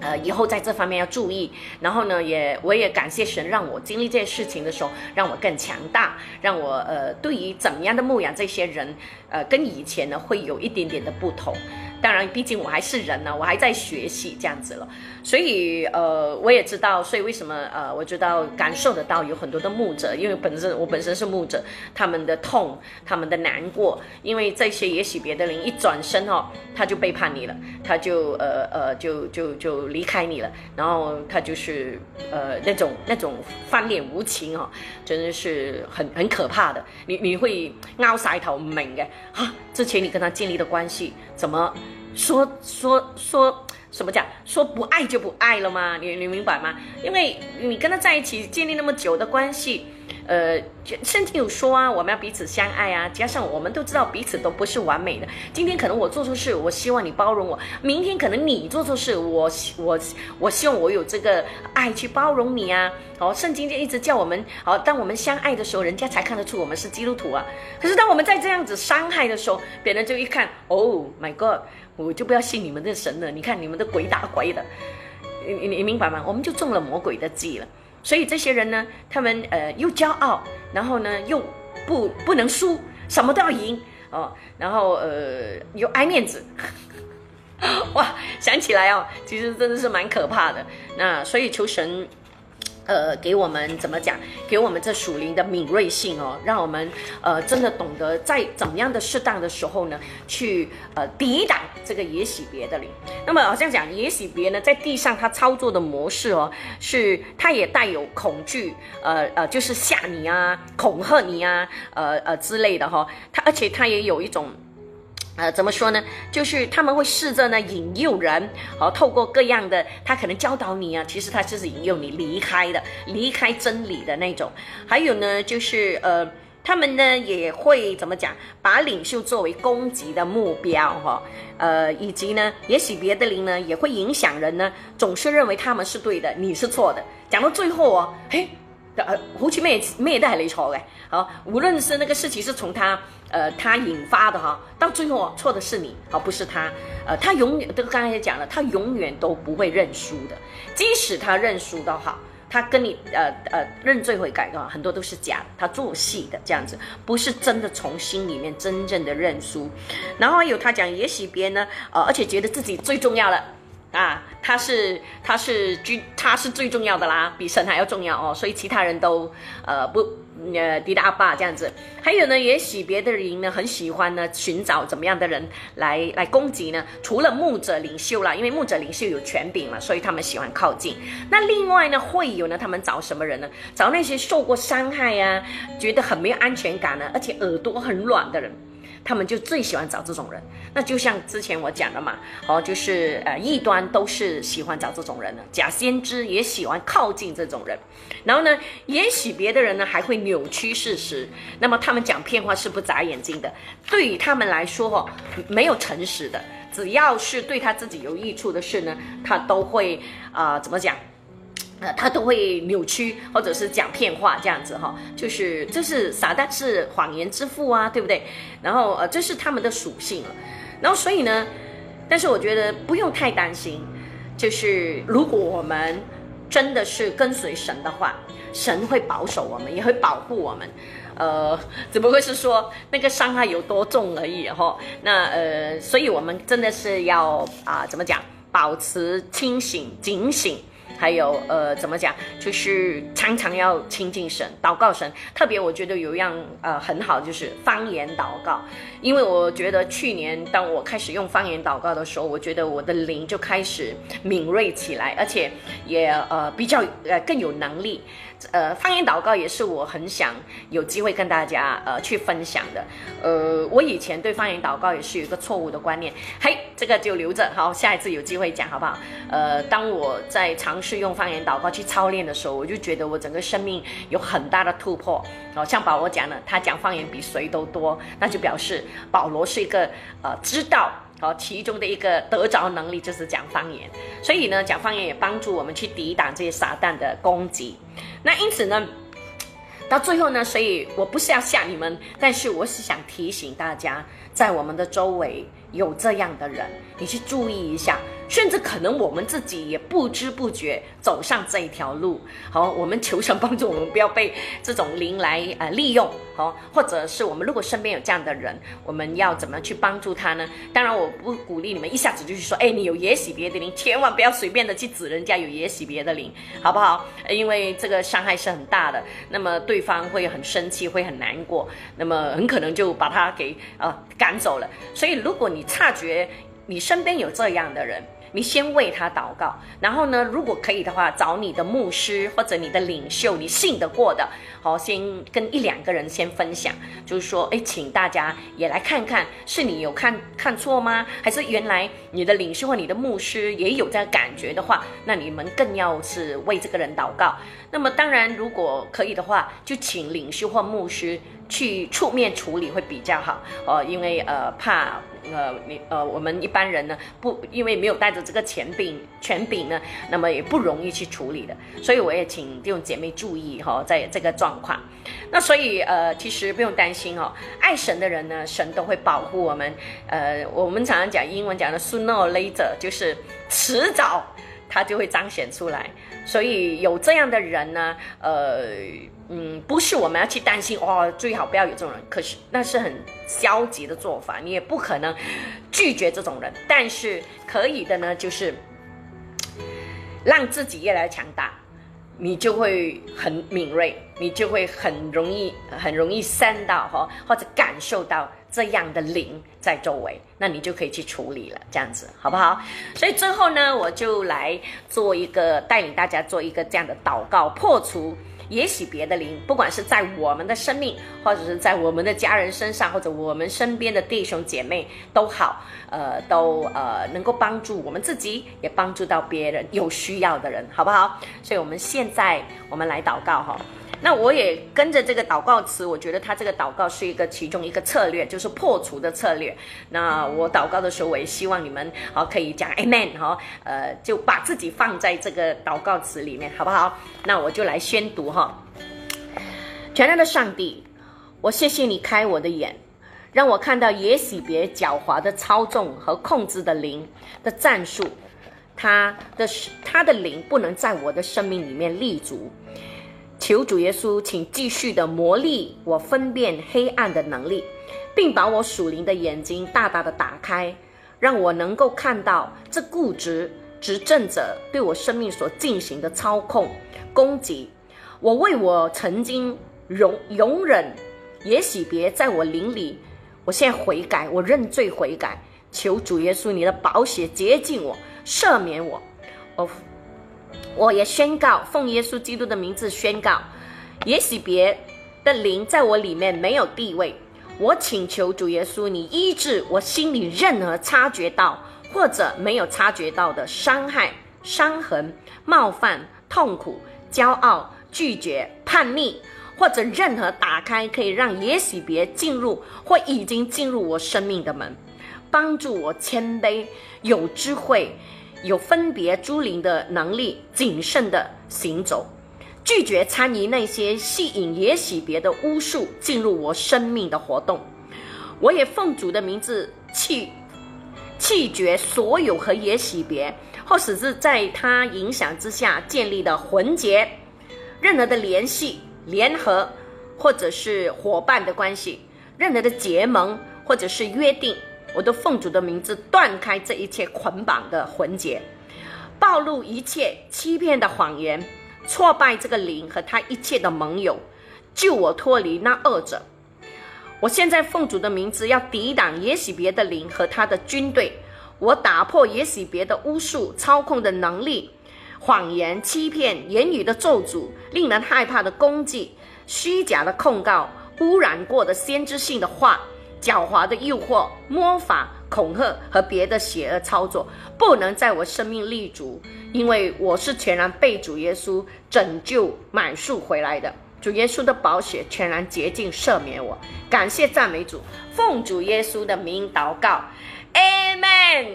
呃，以后在这方面要注意。然后呢，也我也感谢神，让我经历这些事情的时候，让我更强大，让我呃，对于怎么样的牧养这些人，呃，跟以前呢会有一点点的不同。当然，毕竟我还是人呢，我还在学习这样子了，所以呃，我也知道，所以为什么呃，我知道感受得到有很多的牧者，因为本身我本身是牧者，他们的痛，他们的难过，因为这些也许别的人一转身哦，他就背叛你了，他就呃呃就就就离开你了，然后他就是呃那种那种翻脸无情哦，真的是很很可怕的，你你会拗晒头明嘅哈，之前你跟他建立的关系怎么？说说说什么讲？说不爱就不爱了吗？你你明白吗？因为你跟他在一起建立那么久的关系。呃，圣经有说啊，我们要彼此相爱啊。加上我们都知道彼此都不是完美的。今天可能我做错事，我希望你包容我；明天可能你做错事，我我我希望我有这个爱去包容你啊。好，圣经就一直叫我们，好，当我们相爱的时候，人家才看得出我们是基督徒啊。可是当我们在这样子伤害的时候，别人就一看，Oh my God，我就不要信你们的神了。你看你们的鬼打鬼的，你你你明白吗？我们就中了魔鬼的计了。所以这些人呢，他们呃又骄傲，然后呢又不不能输，什么都要赢哦，然后呃又爱面子，哇，想起来哦，其实真的是蛮可怕的。那所以求神。呃，给我们怎么讲？给我们这属灵的敏锐性哦，让我们呃真的懂得在怎么样的适当的时候呢，去呃抵挡这个也许别的灵。那么好像讲也许别呢，在地上他操作的模式哦，是他也带有恐惧，呃呃，就是吓你啊，恐吓你啊，呃呃之类的哈。他而且他也有一种。呃，怎么说呢？就是他们会试着呢引诱人，好透过各样的，他可能教导你啊，其实他就是引诱你离开的，离开真理的那种。还有呢，就是呃，他们呢也会怎么讲，把领袖作为攻击的目标哈，呃，以及呢，也许别的灵呢也会影响人呢，总是认为他们是对的，你是错的。讲到最后哦，嘿。呃，好似咩咩都系你错嘅，好，无论是那个事情是从他，呃，他引发的哈，到最后错的是你，好，不是他，呃，他永远，都刚才也讲了，他永远都不会认输的，即使他认输都好，他跟你呃呃认罪悔改的话，很多都是假的，他做戏的这样子，不是真的从心里面真正的认输。然后还有他讲，也许别人呢，呃，而且觉得自己最重要了。啊，他是他是最他是最重要的啦，比神还要重要哦，所以其他人都呃不呃滴答爸这样子。还有呢，也许别的人呢很喜欢呢寻找怎么样的人来来攻击呢？除了牧者领袖啦，因为牧者领袖有权柄嘛，所以他们喜欢靠近。那另外呢，会有呢，他们找什么人呢？找那些受过伤害呀，觉得很没有安全感呢，而且耳朵很软的人。他们就最喜欢找这种人，那就像之前我讲的嘛，哦，就是呃，异端都是喜欢找这种人的，假先知也喜欢靠近这种人，然后呢，也许别的人呢还会扭曲事实，那么他们讲骗话是不眨眼睛的，对于他们来说哦，没有诚实的，只要是对他自己有益处的事呢，他都会啊，怎么讲？他都会扭曲，或者是讲骗话这样子哈，就是这是撒旦是谎言之父啊，对不对？然后呃，这是他们的属性了。然后所以呢，但是我觉得不用太担心，就是如果我们真的是跟随神的话，神会保守我们，也会保护我们。呃，只不过是说那个伤害有多重而已哈。那呃，所以我们真的是要啊，怎么讲，保持清醒、警醒。还有呃，怎么讲？就是常常要亲近神、祷告神。特别我觉得有一样呃很好，就是方言祷告。因为我觉得去年当我开始用方言祷告的时候，我觉得我的灵就开始敏锐起来，而且也呃比较呃更有能力。呃，方言祷告也是我很想有机会跟大家呃去分享的。呃，我以前对方言祷告也是有一个错误的观念，嘿，这个就留着，好，下一次有机会讲好不好？呃，当我在尝试用方言祷告去操练的时候，我就觉得我整个生命有很大的突破。哦，像保罗讲的，他讲方言比谁都多，那就表示保罗是一个呃知道。哦，其中的一个得着能力就是讲方言，所以呢，讲方言也帮助我们去抵挡这些撒旦的攻击。那因此呢，到最后呢，所以我不是要吓你们，但是我是想提醒大家，在我们的周围有这样的人，你去注意一下。甚至可能我们自己也不知不觉走上这一条路。好，我们求神帮助我们，不要被这种灵来呃利用。好，或者是我们如果身边有这样的人，我们要怎么去帮助他呢？当然，我不鼓励你们一下子就去说，哎，你有也喜别的灵，千万不要随便的去指人家有也喜别的灵，好不好？因为这个伤害是很大的，那么对方会很生气，会很难过，那么很可能就把他给呃赶走了。所以，如果你察觉你身边有这样的人，你先为他祷告，然后呢，如果可以的话，找你的牧师或者你的领袖，你信得过的，好，先跟一两个人先分享，就是说，哎，请大家也来看看，是你有看看错吗？还是原来你的领袖或你的牧师也有这个感觉的话，那你们更要是为这个人祷告。那么当然，如果可以的话，就请领袖或牧师去出面处理会比较好哦，因为呃怕。呃，你呃，我们一般人呢，不因为没有带着这个权柄，权柄呢，那么也不容易去处理的。所以我也请弟兄姐妹注意哈，在这个状况。那所以呃，其实不用担心哦，爱神的人呢，神都会保护我们。呃，我们常常讲英文讲的 sooner or later，就是迟早他就会彰显出来。所以有这样的人呢，呃。嗯，不是我们要去担心哦，最好不要有这种人。可是那是很消极的做法，你也不可能拒绝这种人。但是可以的呢，就是让自己越来越强大，你就会很敏锐，你就会很容易、很容易三到哈，或者感受到这样的灵在周围，那你就可以去处理了，这样子好不好？所以最后呢，我就来做一个带领大家做一个这样的祷告，破除。也许别的灵，不管是在我们的生命，或者是在我们的家人身上，或者我们身边的弟兄姐妹都好，呃，都呃能够帮助我们自己，也帮助到别人有需要的人，好不好？所以我们现在我们来祷告哈。那我也跟着这个祷告词，我觉得他这个祷告是一个其中一个策略，就是破除的策略。那我祷告的时候，我也希望你们好可以讲 Amen 哈，呃，就把自己放在这个祷告词里面，好不好？那我就来宣读哈。全能的上帝，我谢谢你开我的眼，让我看到也许别狡猾的操纵和控制的灵的战术。他的他的灵不能在我的生命里面立足。求主耶稣，请继续的磨砺我分辨黑暗的能力，并把我属灵的眼睛大大的打开，让我能够看到这固执执政者对我生命所进行的操控攻击。我为我曾经容容忍也许别在我灵里，我现在悔改，我认罪悔改，求主耶稣你的宝血洁净我，赦免我。我我也宣告，奉耶稣基督的名字宣告，也许别的灵在我里面没有地位。我请求主耶稣，你医治我心里任何察觉到或者没有察觉到的伤害、伤痕、冒犯、痛苦、骄傲。拒绝叛逆，或者任何打开可以让也许别进入或已经进入我生命的门，帮助我谦卑、有智慧、有分别诸灵的能力，谨慎的行走，拒绝参与那些吸引也许别的巫术进入我生命的活动。我也奉主的名字弃弃绝所有和也许别，或者是在他影响之下建立的魂结。任何的联系、联合，或者是伙伴的关系，任何的结盟或者是约定，我都奉主的名字断开这一切捆绑的魂结，暴露一切欺骗的谎言，挫败这个灵和他一切的盟友，救我脱离那恶者。我现在奉主的名字要抵挡也许别的灵和他的军队，我打破也许别的巫术操控的能力。谎言、欺骗、言语的咒诅、令人害怕的攻击、虚假的控告、污染过的先知性的话、狡猾的诱惑、魔法、恐吓和别的邪恶操作，不能在我生命立足，因为我是全然被主耶稣拯救买赎回来的。主耶稣的宝血全然洁净赦免我，感谢赞美主，奉主耶稣的名祷告，Amen，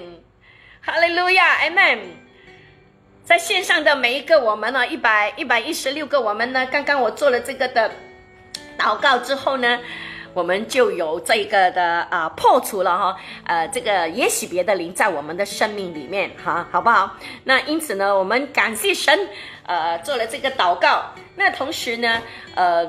哈利路亚，Amen。在线上的每一个我们呢，一百一百一十六个我们呢，刚刚我做了这个的祷告之后呢，我们就有这个的啊破除了哈，呃，这个也许别的灵在我们的生命里面哈，好不好？那因此呢，我们感谢神，呃，做了这个祷告。那同时呢，呃。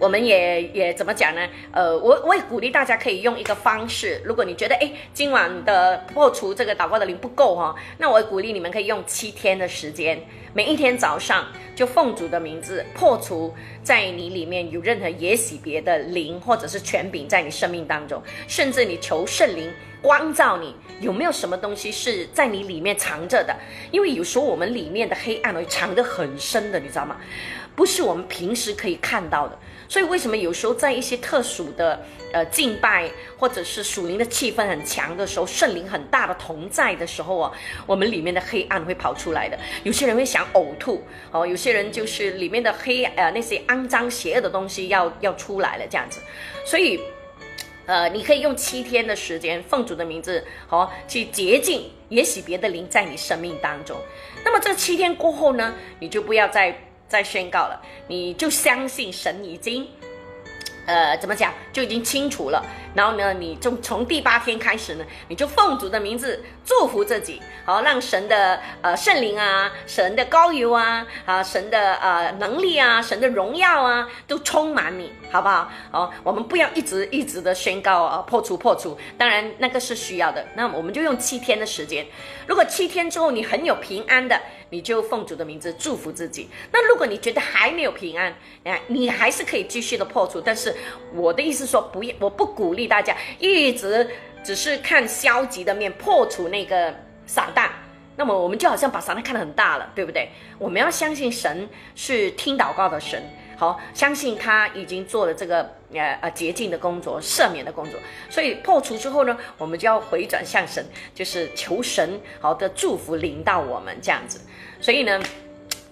我们也也怎么讲呢？呃，我我也鼓励大家可以用一个方式，如果你觉得哎今晚的破除这个祷告的灵不够哈，那我鼓励你们可以用七天的时间，每一天早上就奉主的名字破除在你里面有任何也许别的灵或者是权柄在你生命当中，甚至你求圣灵光照你有没有什么东西是在你里面藏着的，因为有时候我们里面的黑暗会藏得很深的，你知道吗？不是我们平时可以看到的。所以，为什么有时候在一些特殊的呃敬拜，或者是属灵的气氛很强的时候，圣灵很大的同在的时候啊，我们里面的黑暗会跑出来的。有些人会想呕吐哦，有些人就是里面的黑呃那些肮脏邪恶的东西要要出来了这样子。所以，呃，你可以用七天的时间，奉主的名字好去洁净，也许别的灵在你生命当中。那么这七天过后呢，你就不要再。在宣告了，你就相信神已经，呃，怎么讲就已经清楚了。然后呢，你就从第八天开始呢，你就奉主的名字祝福自己，好让神的呃圣灵啊、神的高油啊、啊神的呃能力啊、神的荣耀啊，都充满你，好不好？好，我们不要一直一直的宣告啊破除破除，当然那个是需要的。那我们就用七天的时间，如果七天之后你很有平安的。你就奉主的名字祝福自己。那如果你觉得还没有平安，哎，你还是可以继续的破除。但是我的意思说，不要，我不鼓励大家一直只是看消极的面破除那个撒旦。那么我们就好像把撒旦看得很大了，对不对？我们要相信神是听祷告的神。好，相信他已经做了这个呃呃洁净的工作、赦免的工作，所以破除之后呢，我们就要回转向神，就是求神好的祝福临到我们这样子。所以呢，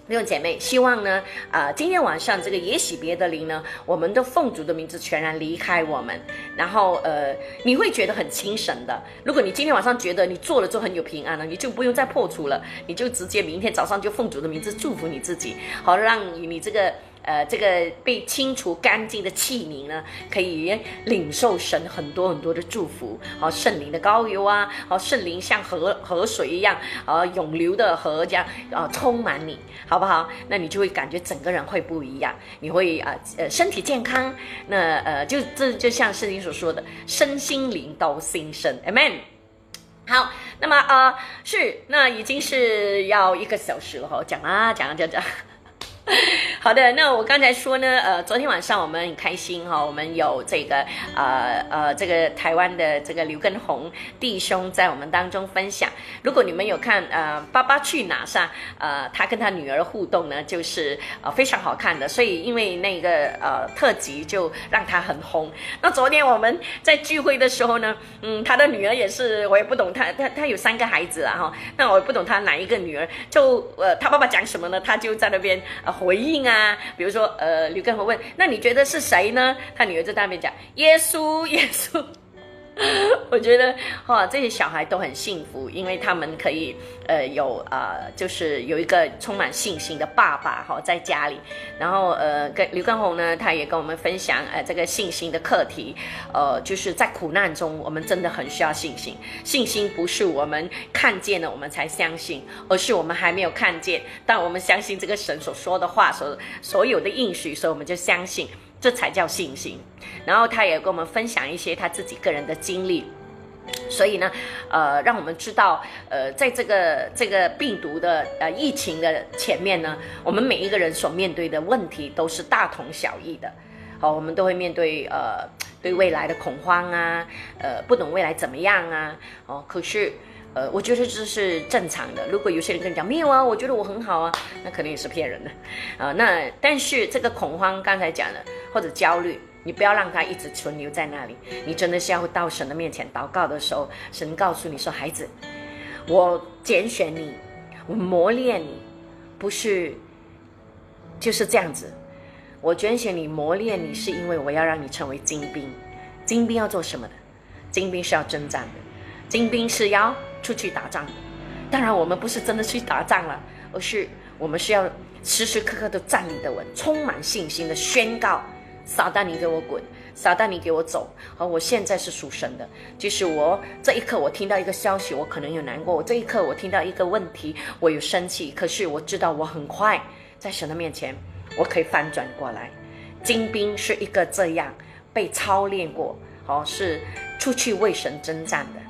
弟兄姐妹，希望呢，啊，今天晚上这个也许别的灵呢，我们的奉主的名字全然离开我们，然后呃，你会觉得很清神的。如果你今天晚上觉得你做了之后很有平安了，你就不用再破除了，你就直接明天早上就奉主的名字祝福你自己，好让你这个。呃，这个被清除干净的器皿呢，可以领受神很多很多的祝福。好，圣灵的膏油啊，好，圣灵像河河水一样，啊，涌流的河这样，啊，充满你，好不好？那你就会感觉整个人会不一样，你会啊，呃，身体健康。那呃，就这就像圣经所说的，身心灵都新生，amen。好，那么呃，是，那已经是要一个小时了哈，讲啊，讲啊，讲讲。好的，那我刚才说呢，呃，昨天晚上我们很开心哈，我们有这个呃呃这个台湾的这个刘根红弟兄在我们当中分享。如果你们有看呃《爸爸去哪》上，呃，他跟他女儿互动呢，就是呃非常好看的。所以因为那个呃特辑就让他很红。那昨天我们在聚会的时候呢，嗯，他的女儿也是，我也不懂他他他有三个孩子啊哈，那我也不懂他哪一个女儿，就呃他爸爸讲什么呢，他就在那边呃。回应啊，比如说，呃，刘根宏问，那你觉得是谁呢？他女儿在那边讲，耶稣，耶稣。我觉得哈，这些小孩都很幸福，因为他们可以呃有呃，就是有一个充满信心的爸爸哈，在家里。然后呃，跟刘根红呢，他也跟我们分享呃这个信心的课题。呃，就是在苦难中，我们真的很需要信心。信心不是我们看见了我们才相信，而是我们还没有看见，但我们相信这个神所说的话，所所有的应许，所以我们就相信。这才叫信心。然后他也跟我们分享一些他自己个人的经历，所以呢，呃，让我们知道，呃，在这个这个病毒的呃疫情的前面呢，我们每一个人所面对的问题都是大同小异的。好，我们都会面对呃对未来的恐慌啊，呃不懂未来怎么样啊。哦，可是。呃，我觉得这是正常的。如果有些人跟你讲没有啊，我觉得我很好啊，那肯定也是骗人的 啊。那但是这个恐慌刚才讲了，或者焦虑，你不要让它一直存留在那里。你真的是要到神的面前祷告的时候，神告诉你说：“孩子，我拣选你，我磨练你，不是就是这样子。我拣选你，磨练你，是因为我要让你成为精兵。精兵要做什么的？精兵是要征战的，精兵是要。”出去打仗，当然我们不是真的去打仗了，而是我们是要时时刻刻都站立的稳，充满信心的宣告：撒旦你给我滚，撒旦你给我走。而我现在是属神的，就是我这一刻我听到一个消息，我可能有难过；我这一刻我听到一个问题，我有生气。可是我知道我很快在神的面前，我可以翻转过来。精兵是一个这样被操练过，哦，是出去为神征战的。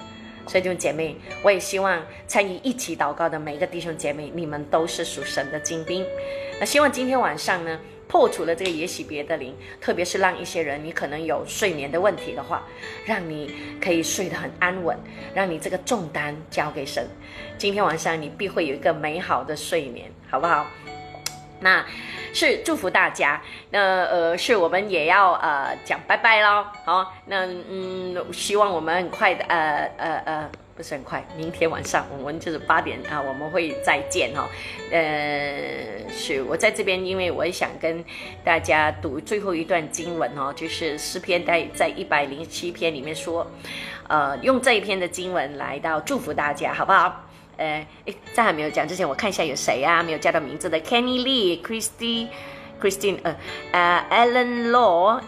所以弟兄姐妹，我也希望参与一起祷告的每一个弟兄姐妹，你们都是属神的精兵。那希望今天晚上呢，破除了这个也许别的灵，特别是让一些人你可能有睡眠的问题的话，让你可以睡得很安稳，让你这个重担交给神。今天晚上你必会有一个美好的睡眠，好不好？那。是祝福大家，那呃，是我们也要呃讲拜拜喽，好，那嗯，希望我们很快的呃呃呃，不是很快，明天晚上我们就是八点啊，我们会再见哈，呃，是我在这边，因为我也想跟大家读最后一段经文哦，就是诗篇在在一百零七篇里面说，呃，用这一篇的经文来到祝福大家，好不好？呃，诶，在还没有讲之前，我看一下有谁啊？没有叫到名字的，Kenny Lee、Christy、Christine，呃，呃，Alan Law，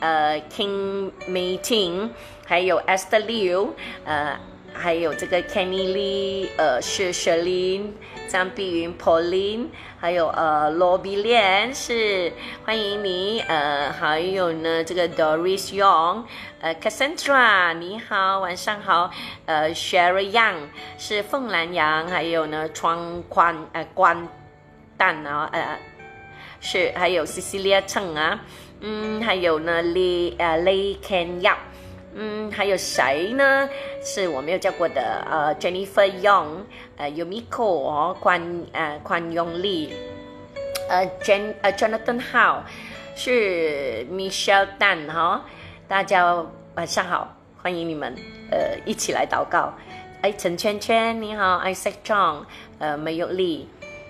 呃，King Meeting，还有 Esther Liu，呃，还有这个 Kenny Lee，呃，是 Sherlyn，张碧云，Pauline，还有呃，罗比莲，是欢迎你，呃，还有呢，这个 Doris Young。呃，Cassandra，你好，晚上好。呃，Sherry Young 是凤兰羊，还有呢，窗宽呃关蛋啊，呃是还有 Cecilia Cheng 啊，嗯，还有呢，Lee 呃 Lee Ken Yap，嗯，还有谁呢？是我没有叫过的，呃，Jennifer Young，呃，Yumiko 哦，关呃关永利，呃，Jen 呃 Jonathan How 是 Michelle Dan 哈。大家晚上好，欢迎你们，呃，一起来祷告。哎，陈圈圈你好，Isaac John，呃，梅有利，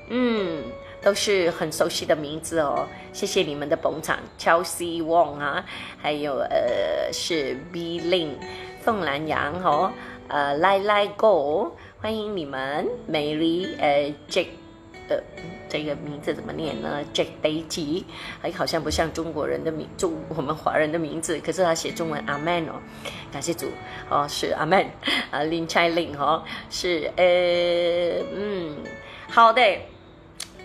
嗯，都是很熟悉的名字哦。谢谢你们的捧场，Chelsea Wong 啊，还有呃是 B Lin，凤兰羊哦，呃，来来 Go，欢迎你们，Mary，呃，Jack，呃这个名字怎么念呢？Jack Day 哎，好像不像中国人的名，中我们华人的名字，可是他写中文阿 Man 哦，感谢主。哦，是阿 Man 啊，林 i 林哦，是呃嗯，好的，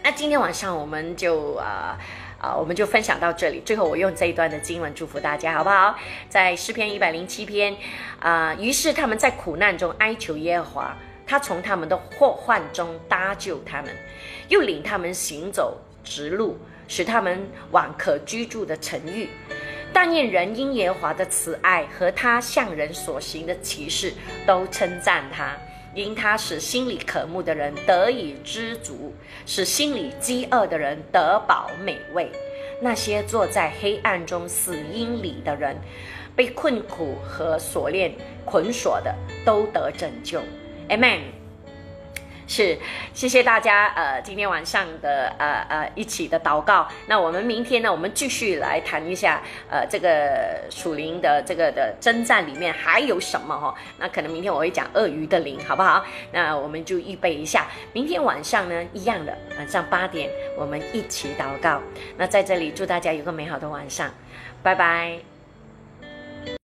那今天晚上我们就啊。啊，我们就分享到这里。最后，我用这一段的经文祝福大家，好不好？在诗篇一百零七篇，啊，于是他们在苦难中哀求耶和华，他从他们的祸患中搭救他们，又领他们行走直路，使他们往可居住的城域。但愿人因耶和华的慈爱和他向人所行的奇事，都称赞他。因他使心里渴慕的人得以知足，使心里饥饿的人得饱美味。那些坐在黑暗中死荫里的人，被困苦和锁链捆锁的，都得拯救。mm。是，谢谢大家，呃，今天晚上的呃呃一起的祷告。那我们明天呢，我们继续来谈一下，呃，这个属灵的这个的征战里面还有什么哈？那可能明天我会讲鳄鱼的灵，好不好？那我们就预备一下，明天晚上呢，一样的，晚上八点我们一起祷告。那在这里祝大家有个美好的晚上，拜拜。